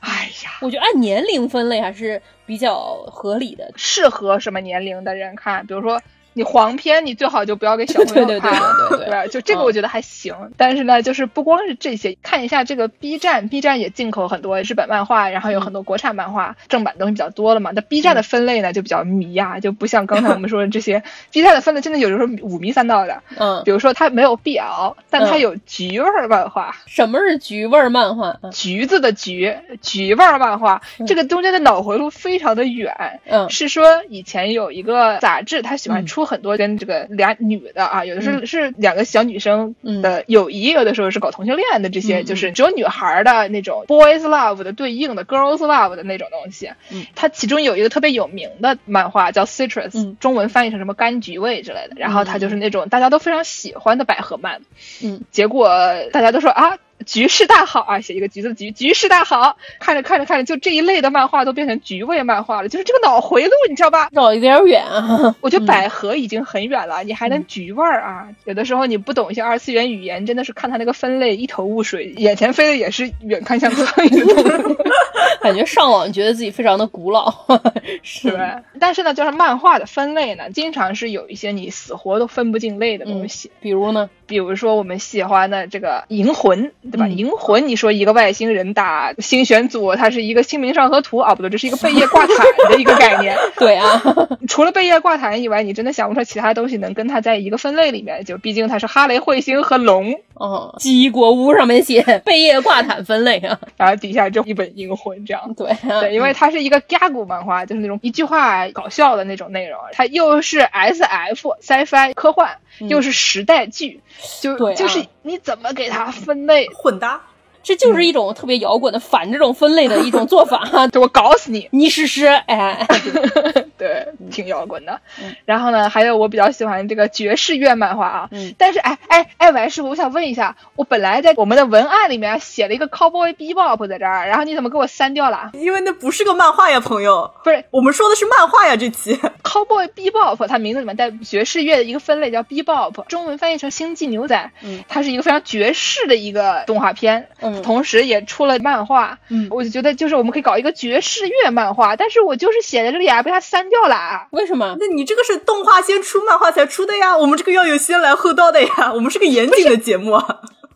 哎呀，
我觉得按年龄分类还是比较合理的，
适合什么年龄的人看，比如说。你黄片，你最好就不要给小朋友看，
对对
对，就这个我觉得还行。但是呢，就是不光是这些，看一下这个 B 站，B 站也进口很多日本漫画，然后有很多国产漫画，正版东西比较多了嘛。那 B 站的分类呢就比较迷呀，就不像刚才我们 说的这些 B 站的分类，真的有时候五迷三道的。
嗯，
比如说它没有 BL，但它有橘味漫画。
什么是橘味漫画？
橘子的橘，橘味漫画，这个中间的脑回路非常的远。
嗯，
是说以前有一个杂志，它喜欢出。很多跟这个俩女的啊，有的是是两个小女生的友谊，有的时候是搞同性恋的，这些就是只有女孩的那种 boys love 的对应的 girls love 的那种东西。
嗯，
它其中有一个特别有名的漫画叫 citrus，中文翻译成什么柑橘味之类的。然后它就是那种大家都非常喜欢的百合漫。
嗯，
结果大家都说啊。局势大好啊！写一个橘子橘，局势大好。看着看着看着，就这一类的漫画都变成橘味漫画了。就是这个脑回路，你知道吧？
绕有点远啊。
我觉得百合已经很远了，你还能橘味儿啊？有的时候你不懂一些二次元语言，真的是看他那个分类一头雾水，眼前飞的也是远看像苍蝇。
感觉上网觉得自己非常的古老，是
吧？但是呢，就是漫画的分类呢，经常是有一些你死活都分不进类的东西。
比如呢？
比如说我们喜欢的这个银魂，对吧？银魂，你说一个外星人打星选组，它是一个清明上河图啊，不对，这是一个 贝叶挂毯的一个概念。
对啊，
除了贝叶挂毯以外，你真的想不出其他东西能跟它在一个分类里面。就毕竟它是哈雷彗星和龙。
哦，记忆国屋上面写 贝叶挂毯分类啊，
然后底下就一本银魂这样。
对
对，因为它是一个 gag 漫画，就是那种一句话搞笑的那种内容。它又是 S F sci-fi 科幻，又是时代剧。就就是你怎么给它分类
混搭，
这就是一种特别摇滚的反这种分类的一种做法。
就我搞死你，
你试试，哎，
对，挺摇滚的。然后呢，还有我比较喜欢这个爵士乐漫画啊。
嗯。
但是，哎哎哎，王师傅，我想问一下，我本来在我们的文案里面写了一个 Cowboy Bebop 在这儿，然后你怎么给我删掉了？
因为那不是个漫画呀，朋友。
不是，
我们说的是漫画呀，这期。
Cowboy Bebop，它名字里面带爵士乐的一个分类叫 Bebop，中文翻译成星际牛仔。
嗯。
它是一个非常爵士的一个动画片。
嗯。
同时也出了漫画。
嗯。
我就觉得，就是我们可以搞一个爵士乐漫画，但是我就是写在这里啊，被他删掉了。
为什么？
那你这个是动画先出，漫画才出的呀？我们这个要有先来后到的呀。我们是个严谨的节目。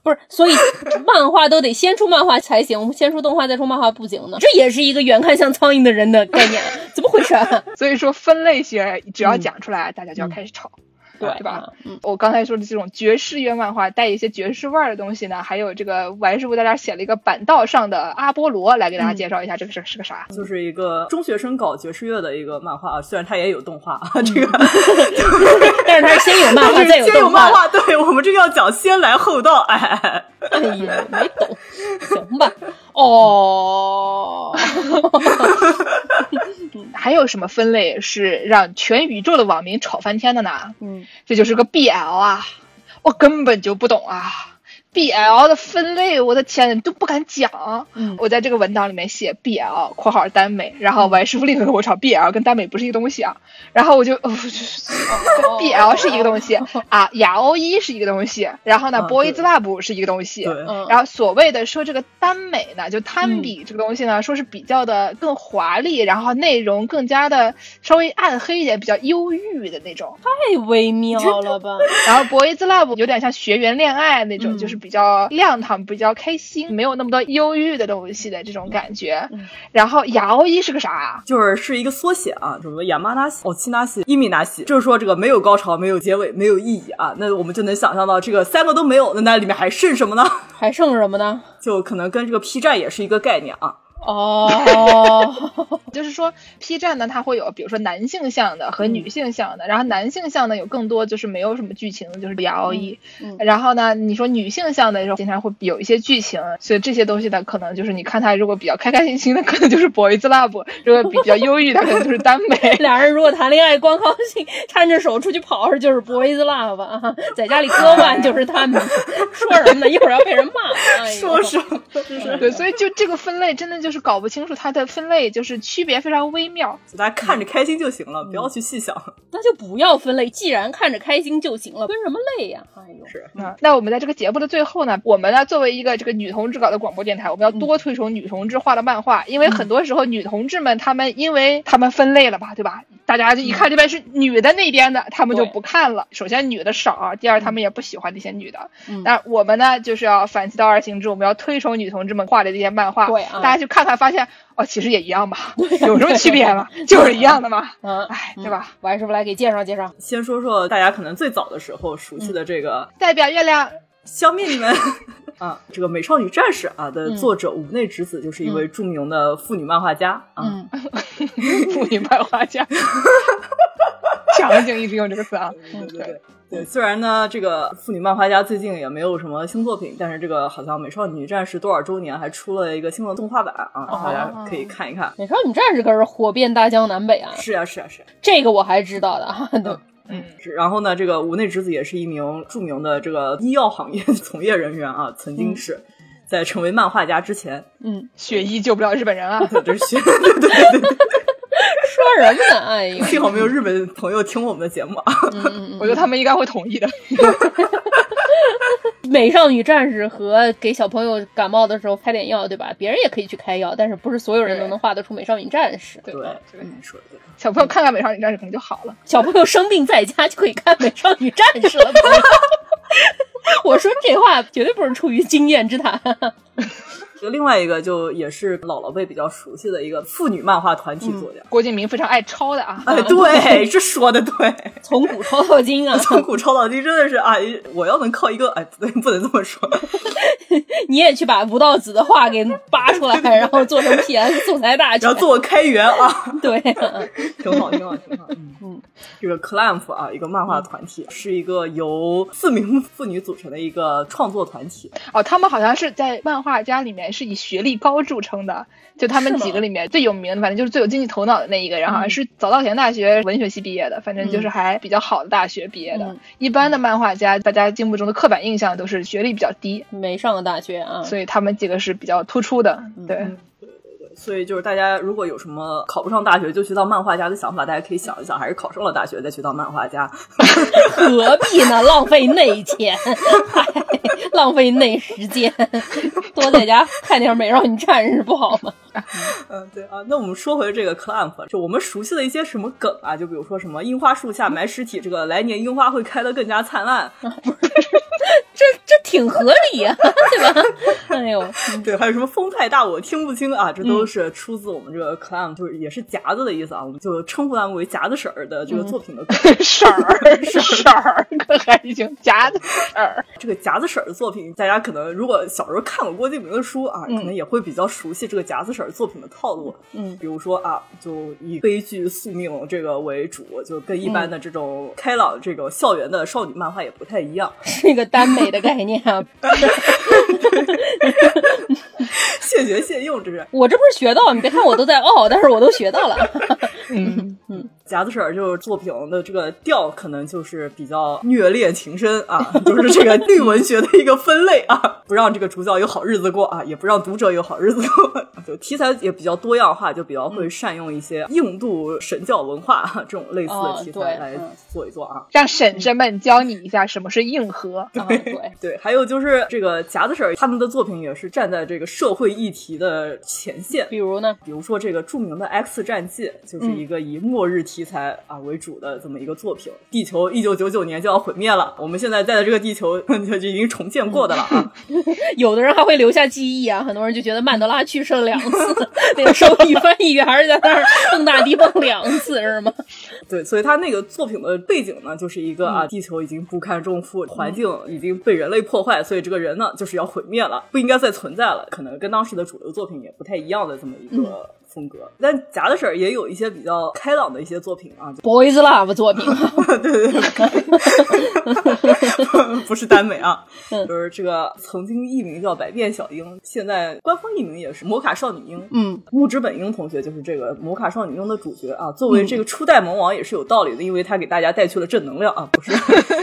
不是，所以漫画都得先出漫画才行，我们先出动画再出漫画不行呢？这也是一个远看像苍蝇的人的概念，怎么回事？
所以说分类学只要讲出来，大家就要开始吵。
对
对吧？
嗯，
我刚才说的这种爵士乐漫画带一些爵士味儿的东西呢，还有这个王师傅在这写了一个板道上的阿波罗，来给大家介绍一下这个是是个啥？
就是一个中学生搞爵士乐的一个漫画啊，虽然它也有动画啊，这个，
但是它先有漫画再有
先有漫画，对我们这个要讲先来后到，哎，
哎呀，没懂，行吧？哦，
还有什么分类是让全宇宙的网民吵翻天的呢？
嗯，
这就是个 BL 啊，我根本就不懂啊。BL 的分类，我的天，都不敢讲。
嗯，
我在这个文档里面写 BL（ 括号耽美），然后王师傅立刻跟我吵，BL 跟耽美不是一个东西啊。然后我就，哦，BL 是一个东西啊，亚欧一是一个东西，然后呢，Boys Love 是一个东西。然后所谓的说这个耽美呢，就耽比这个东西呢，说是比较的更华丽，然后内容更加的稍微暗黑一点，比较忧郁的那种。
太微妙了吧？
然后 Boys Love 有点像学员恋爱那种，就是。比较亮堂，比较开心，没有那么多忧郁的东西的这种感觉。然后雅欧一是个啥啊？
就是是一个缩写啊，什么亚麻纳西、哦奇纳西、伊米纳西，就是说这个没有高潮，没有结尾，没有意义啊。那我们就能想象到，这个三个都没有，那那里面还剩什么呢？
还剩什么呢？
就可能跟这个 P 站也是一个概念啊。
哦，
就是说 P 站呢，它会有比如说男性向的和女性向的，然后男性向的有更多就是没有什么剧情，就是 BLE，然后呢，你说女性向的时候经常会有一些剧情，所以这些东西呢，可能就是你看他如果比较开开心心的，可能就是 Boys Love；如果比较忧郁的，可能就是耽美。
俩人如果谈恋爱光高兴，搀着手出去跑就是 Boys Love 啊，在家里割腕就是他们。说什么呢？一会儿要被人骂。
说什么？
对，所以就这个分类真的就是。搞不清楚它的分类，就是区别非常微妙，
大家看着开心就行了，不要去细想。
那就不要分类，既然看着开心就行了，分什么类呀？哎呦，
是
那那我们在这个节目的最后呢，我们呢作为一个这个女同志搞的广播电台，我们要多推崇女同志画的漫画，因为很多时候女同志们她们因为她们分类了吧，对吧？大家就一看这边是女的那边的，他们就不看了。首先女的少，第二他们也不喜欢这些女的。那我们呢就是要反其道而行之，我们要推崇女同志们画的这些漫画。
对
啊，大家去看看，发现。哦，其实也一样吧，有什么区别吗？就是一样的嘛。嗯，哎，对吧？
王师傅来给介绍介绍。
先说说大家可能最早的时候熟悉的这个
代表月亮
消灭你们 啊，这个美少女战士啊的作者五内直子就是一位著名的妇女漫画家
啊，妇女漫画家，强行一直用这个词啊，
对对对。对，虽然呢，这个妇女漫画家最近也没有什么新作品，但是这个好像《美少女战士》多少周年还出了一个新的动画版啊，大家可以看一看。
美少女战士可是火遍大江南北啊！
是啊，是啊，是。
这个我还知道的哈。
嗯，是。然后呢，这个无内之子也是一名著名的这个医药行业从业人员啊，曾经是在成为漫画家之前，
嗯，血医救不了日本人啊，
这是血，对对对对。
说人呢？哎呦，
幸好没有日本朋友听我们的节目啊！
我觉得他们应该会同意的。
美少女战士和给小朋友感冒的时候开点药，对吧？别人也可以去开药，但是不是所有人都能画得出美少女战士？
对，
这个你说的对。小朋友看看美少女战士可能就好了。
小朋友生病在家就可以看美少女战士了。我说这话绝对不是出于经验之谈。
就另外一个，就也是姥姥辈比较熟悉的一个妇女漫画团体作家，
郭敬明非常爱抄的啊。
哎，对，这说的对，
从古抄到今啊，
从古抄到今，真的是啊，我要能靠一个，哎，不对，不能这么说。
你也去把吴道子的画给扒出来，然后做成 PS 素材大
全，然后做个开源啊。
对，
挺好，挺好，挺好。嗯嗯，这个 Clamp 啊，一个漫画团体，是一个由四名妇女组成的一个创作团体。
哦，他们好像是在漫画家里面。是以学历高著称的，就他们几个里面最有名的，反正就是最有经济头脑的那一个，人，好像是早稻田大学文学系毕业的，反正就是还比较好的大学毕业的。一般的漫画家，大家心目中的刻板印象都是学历比较低，
没上过大学啊，
所以他们几个是比较突出的，对。
所以就是大家如果有什么考不上大学就去当漫画家的想法，大家可以想一想，还是考上了大学再去当漫画家，
何必呢？浪费内钱，浪费内时间，多在家看点《美少女战士》不好吗？
嗯，对啊。那我们说回这个 clamp，就我们熟悉的一些什么梗啊，就比如说什么樱花树下埋尸体，这个来年樱花会开得更加灿烂。
这这挺合理呀，对吧？哎呦，
对，还有什么风太大我听不清啊，这都是出自我们这个 clam，就是也是夹子的意思啊，我们就称呼他们为夹子婶儿的这个作品的
婶儿婶儿，可还行，夹子婶儿。
这个夹子婶儿的作品，大家可能如果小时候看过郭敬明的书啊，可能也会比较熟悉这个夹子婶儿作品的套路。
嗯，
比如说啊，就以悲剧宿命这个为主，就跟一般的这种开朗这个校园的少女漫画也不太一样，
是一个耽美的概念啊。
现学现用，这是
我这不是学到？你别看我都在傲，但是我都学到了。
嗯
嗯，
夹子婶儿就是作品的这个调，可能就是比较虐恋情深啊，就是这个 绿文学的一个分类啊，不让这个主角有好日子过啊，也不让读者有好日子过。就题材也比较多样化，就比较会善用一些印度神教文化这种类似的题材来做一做啊，
让婶婶们教你一下什么是硬核。
对
对，还有就是这个夹子婶儿他们的作品也是站在这个社会议题的前线，
比如呢，
比如说这个著名的《X 战记》，就是一个以末日题材啊为主的这么一个作品。地球一九九九年就要毁灭了，我们现在在的这个地球 就已经重建过的了啊。
有的人还会留下记忆啊，很多人就觉得曼德拉去世了两次，那个手语翻译员在那儿蹦大迪蹦两次是吗？
对，所以他那个作品的背景呢，就是一个啊，地球已经不堪重负，环境已经被人类破坏，所以这个人呢就是要毁灭了，不应该再存在了。可能跟当时的主流作品也不太一样的这么一个。风格，但夹子婶儿也有一些比较开朗的一些作品啊
，boys love 作品，
对对对，不是耽美啊，就是这个曾经艺名叫百变小樱，现在官方艺名也是摩卡少女樱。
嗯，
木之本樱同学就是这个摩卡少女樱的主角啊。作为这个初代萌王也是有道理的，因为他给大家带去了正能量啊，不是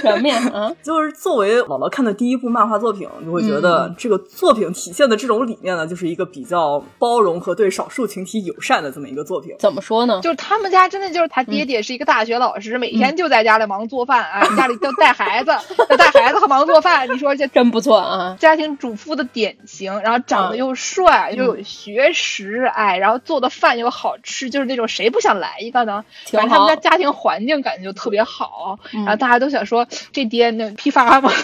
表面？啊，
就是作为姥姥看的第一部漫画作品，你会觉得这个作品体现的这种理念呢，就是一个比较包容和对少数群体。友善的这么一个作品，
怎么说呢？
就是他们家真的就是他爹爹是一个大学老师，每天就在家里忙做饭啊，家里就带孩子，带孩子和忙做饭，你说这
真不错啊！
家庭主妇的典型，然后长得又帅，又有学识，哎，然后做的饭又好吃，就是那种谁不想来一个呢？反正他们家家庭环境感觉就特别好，然后大家都想说这爹那批发吗？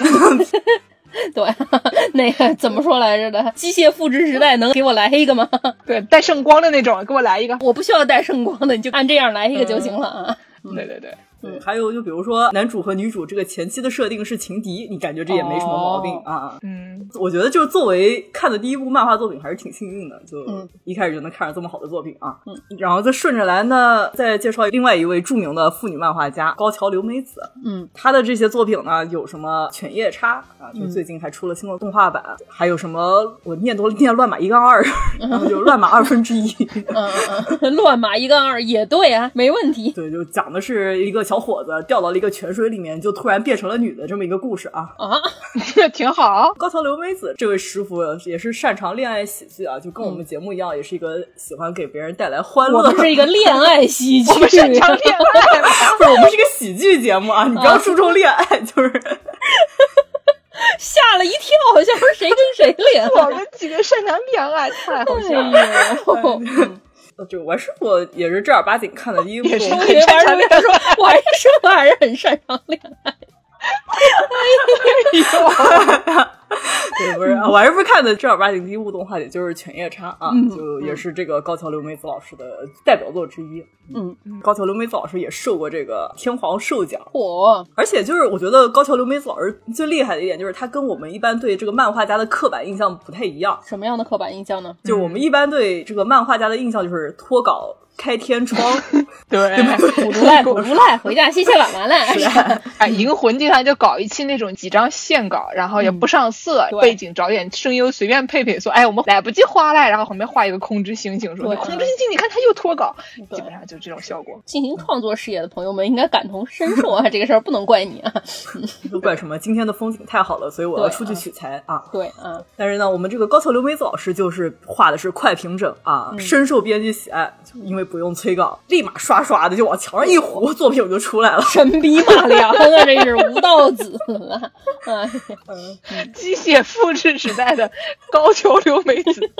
对，那个怎么说来着的？机械复制时代能给我来一个吗？
对，带圣光的那种，给我来一个。
我不需要带圣光的，你就按这样来一个就行了啊。
对对对。
对，还有就比如说男主和女主这个前期的设定是情敌，你感觉这也没什么毛病啊。
嗯，
我觉得就是作为看的第一部漫画作品还是挺幸运的，就一开始就能看上这么好的作品啊。
嗯，
然后再顺着来呢，再介绍另外一位著名的妇女漫画家高桥留美子。
嗯，
她的这些作品呢，有什么犬夜叉啊，就最近还出了新的动画版，还有什么我念多了念乱码一杠二，然后就乱码二分之一。
嗯嗯，乱码一杠二也对啊，没问题。
对，就讲的是一个。小伙子掉到了一个泉水里面，就突然变成了女的这么一个故事啊
啊，
挺好。
高桥留美子这位师傅也是擅长恋爱喜剧啊，就跟我们节目一样，也是一个喜欢给别人带来欢乐。
我们是一个恋爱喜剧，
我们擅长恋爱，
不是我们是一个喜剧节目啊，你不要注重恋爱，就是
吓了一跳，好像是谁跟谁恋
爱。我们几个擅长恋爱，太好笑了。
就我师傅也是正儿八经看的第一部，
也是
很擅长恋爱。说王师傅还是很擅长恋爱。
哎呦！对，不是，我还是不是看的正儿八经第一部动画，也就是《犬夜叉》啊，就也是这个高桥留美子老师的代表作之一。
嗯，
高桥留美子老师也受过这个天皇授奖。
嚯！
而且就是我觉得高桥留美子老师最厉害的一点，就是他跟我们一般对这个漫画家的刻板印象不太一样。
什么样的刻板印象呢？
就是我们一般对这个漫画家的印象就是脱稿。开天窗，
对，
不如赖，不如赖，回家洗洗碗完了。
哎，银魂经常就搞一期那种几张线稿，然后也不上色，背景找点声优随便配配，说哎我们来不及画了，然后旁边画一个空之星星，说空之星星，你看他又脱稿，基本上就这种效果。
进行创作事业的朋友们应该感同身受啊，这个事儿不能怪你啊，
都怪什么？今天的风景太好了，所以我要出去取材啊。
对，嗯。
但是呢，我们这个高桥留美子老师就是画的是快平整啊，深受编辑喜爱，因为不用催稿。立马刷刷的就往墙上一糊，作品就出来了。
神笔马良啊，这是吴道子了。哎，
机械复制时代的高桥留美子。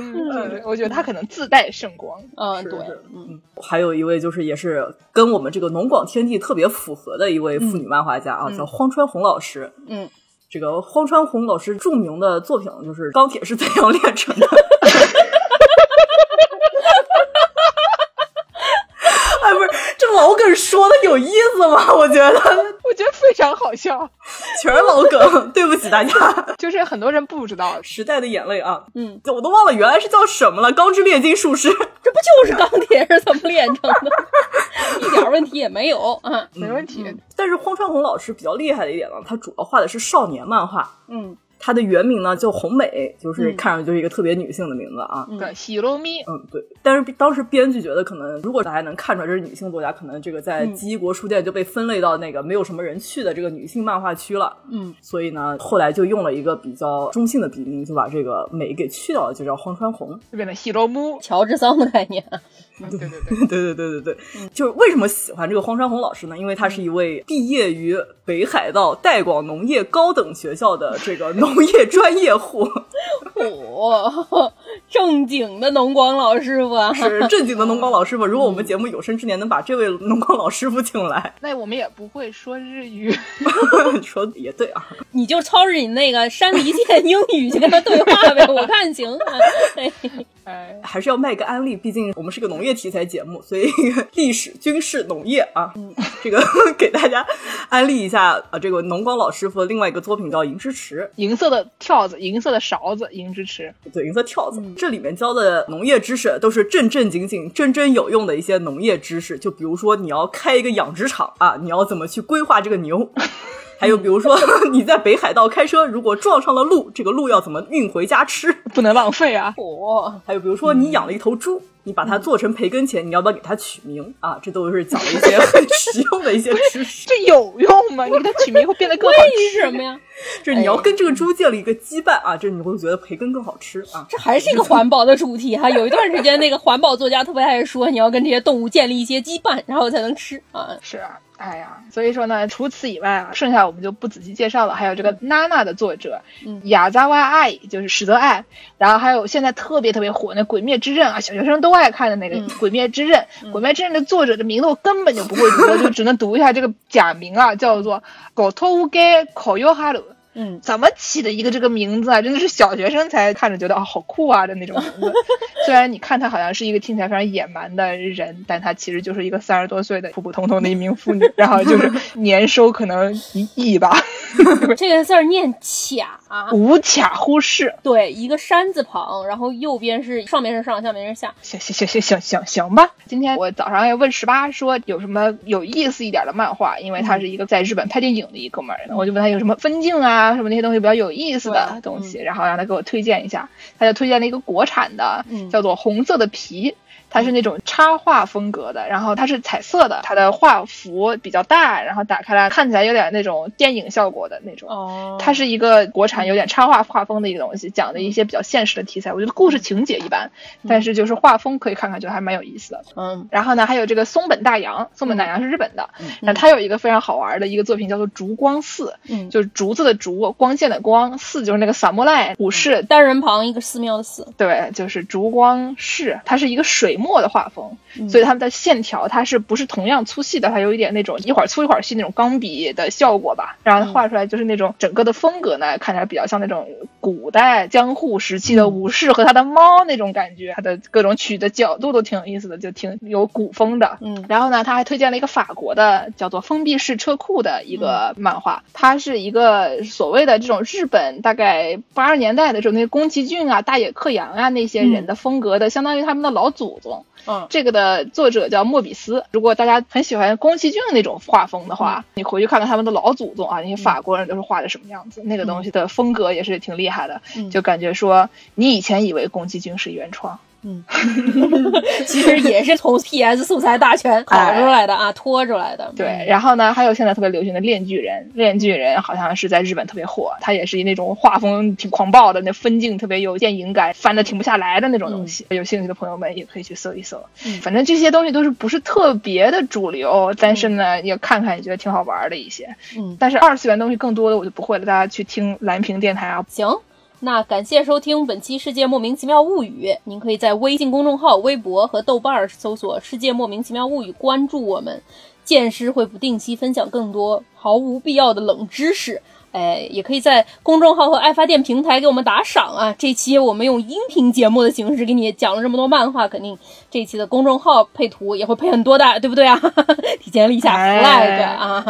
嗯，我觉得他可能自带圣光。
嗯，对，
嗯。还有一位就是也是跟我们这个农广天地特别符合的一位妇女漫画家啊，叫荒川弘老师。
嗯，
这个荒川弘老师著名的作品就是《钢铁是怎样炼成的》。哎，不是这老梗说的有意思吗？我觉得，
我觉得非常好笑，
全是老梗。对不起大家，
就是很多人不知道
时代的眼泪啊。
嗯，
我都忘了原来是叫什么了，《钢之炼金术师》，
这不就是钢铁是怎么炼成的？一点问题也没有嗯，
没问题。
但是荒川弘老师比较厉害的一点呢，他主要画的是少年漫画。
嗯。
她的原名呢叫红美，就是看上去就是一个特别女性的名字啊。
对，喜罗咪。
嗯，对。但是当时编剧觉得，可能如果大家能看出来这是女性作家，可能这个在基国书店就被分类到那个没有什么人去的这个女性漫画区了。
嗯，
所以呢，后来就用了一个比较中性的笔名，就把这个美给去掉了，就叫荒川红，
就变成喜罗姆，
乔治桑的概念。
对对对
对对对对，就是为什么喜欢这个荒山红老师呢？因为他是一位毕业于北海道代广农业高等学校的这个农业专业户。
正经的农广老师傅啊，
是正经的农广老师傅。如果我们节目有生之年能把这位农广老师傅请来，
那我们也不会说日语。
说的也对啊，
你就操着你那个山梨县英语去跟他对话呗。我看行，
哈哈。还是要卖个安利，毕竟我们是个农业题材节目，所以历史、军事、农业啊，这个 给大家安利一下啊。这个农光老师傅的另外一个作品叫《银之池》，
银色的跳子，银色的勺子，银之池，
对，银色跳子。这里面教的农业知识都是正正经经、真真有用的一些农业知识，就比如说你要开一个养殖场啊，你要怎么去规划这个牛。还有比如说，你在北海道开车，如果撞上了鹿，这个鹿要怎么运回家吃？
不能浪费啊！
哦，
还有比如说，你养了一头猪，你把它做成培根前，你要不要给它取名啊？这都是讲了一些 很实用的一些知识。
这有用吗？你给它取名会变得更好
吃什么呀？
就是你要跟这个猪建立一个羁绊啊，这你会觉得培根更好吃啊。
这还是一个环保的主题哈。有一段时间，那个环保作家特别爱说，你要跟这些动物建立一些羁绊，然后才能吃啊。
是啊。哎呀，所以说呢，除此以外啊，剩下我们就不仔细介绍了。还有这个娜娜的作者，雅扎瓦爱，就是史泽爱，然后还有现在特别特别火那《鬼灭之刃》啊，小学生都爱看的那个《鬼灭之刃》。《鬼灭之刃》的作者的名字我根本就不会读，就只能读一下这个假名啊，叫做狗头乌给口尤哈鲁。
嗯，
怎么起的一个这个名字啊？真的是小学生才看着觉得啊好酷啊的那种名字。虽然你看他好像是一个听起来非常野蛮的人，但他其实就是一个三十多岁的普普通通的一名妇女，然后就是年收可能一亿吧。
这个字儿念卡，
无卡忽视。
对，一个山字旁，然后右边是上面是上，下面是下。
行行行行行行行吧。今天我早上要问十八说有什么有意思一点的漫画，因为他是一个在日本拍电影的一哥们儿，我就问他有什么分镜啊。什么那些东西比较有意思的东西，然后让他给我推荐一下，他就推荐了一个国产的，叫做《红色的皮》。它是那种插画风格的，然后它是彩色的，它的画幅比较大，然后打开来看起来有点那种电影效果的那种。
哦，
它是一个国产有点插画画风的一个东西，讲的一些比较现实的题材。我觉得故事情节一般，但是就是画风可以看看，觉得还蛮有意思的。
嗯，
然后呢，还有这个松本大洋，松本大洋是日本的，那他有一个非常好玩的一个作品叫做《烛光寺》，
嗯，
就是竹子的竹，光线的光，寺就是那个萨摩赖武士
单人旁一个寺庙的寺，
对，就是烛光寺，它是一个水墨的画风。所以他们的线条，它是不是同样粗细的？它有一点那种一会儿粗一会儿细那种钢笔的效果吧。然后画出来就是那种整个的风格呢，看起来比较像那种古代江户时期的武士和他的猫那种感觉。它的各种取的角度都挺有意思的，就挺有古风的。
嗯，
然后呢，他还推荐了一个法国的叫做封闭式车库的一个漫画，它是一个所谓的这种日本大概八十年代的时候那些宫崎骏啊、大野克洋啊那些人的风格的，相当于他们的老祖宗。
嗯，
这个的作者叫莫比斯。如果大家很喜欢宫崎骏那种画风的话，你回去看看他们的老祖宗啊，那些法国人都是画的什么样子，那个东西的风格也是挺厉害的，就感觉说你以前以为宫崎骏是原创。
嗯，其实也是从 PS 素材大全跑出来的啊，拖出来的。
对，然后呢，还有现在特别流行的《链巨人》，《链巨人》好像是在日本特别火，它也是那种画风挺狂暴的，那分镜特别有电影感，翻的停不下来的那种东西。有兴趣的朋友们也可以去搜一搜。反正这些东西都是不是特别的主流，但是呢，也看看也觉得挺好玩的一些。
嗯，
但是二次元东西更多的我就不会了，大家去听蓝屏电台啊。
行。那感谢收听本期《世界莫名其妙物语》，您可以在微信公众号、微博和豆瓣搜索“世界莫名其妙物语”，关注我们，剑师会不定期分享更多毫无必要的冷知识。哎，也可以在公众号和爱发电平台给我们打赏啊！这期我们用音频节目的形式给你讲了这么多漫画，肯定这期的公众号配图也会配很多的，对不对啊？提前立下 flag 啊！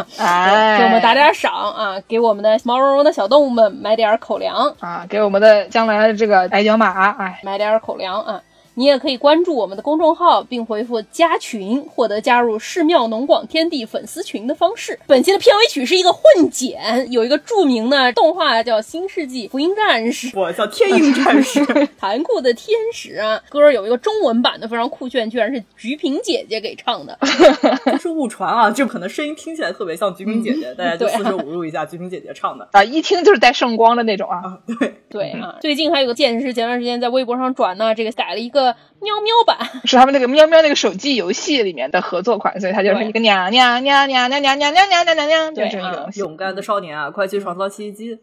给我们打点赏啊！给我们的毛茸茸的小动物们买点口粮
啊！给我们的将来的这个矮脚马哎
买点口粮啊！你也可以关注我们的公众号，并回复“加群”获得加入寺庙农广天地粉丝群的方式。本期的片尾曲是一个混剪，有一个著名的动画叫《新世纪福音战士》，
我叫天鹰战士，
残酷的天使啊！歌有一个中文版的，非常酷炫，居然是菊萍姐姐给唱的，
这是误传啊！就可能声音听起来特别像菊萍姐姐，大家就四舍五入一下，菊萍姐姐唱的
啊，一听就是带圣光的那种啊！
对
对啊，最近还有个剑士，前段时间在微博上转呢，这个改了一个喵喵版，
是他们那个喵喵那个手机游戏里面的合作款，所以它就是一个娘娘娘娘娘娘娘娘娘娘娘娘，就是一个
勇敢的少年啊，快去创造奇迹！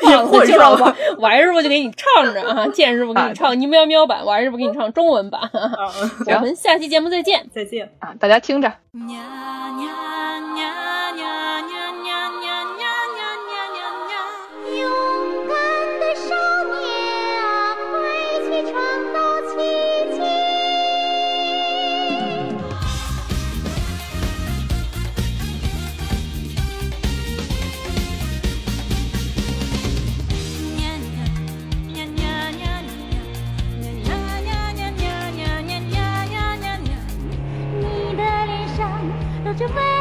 别放了，就让王王师傅就给你唱着啊，剑师傅给你唱你喵喵版，王师傅给你唱中文版。我们下期节目再见，
再见
啊！大家听着。
我就飞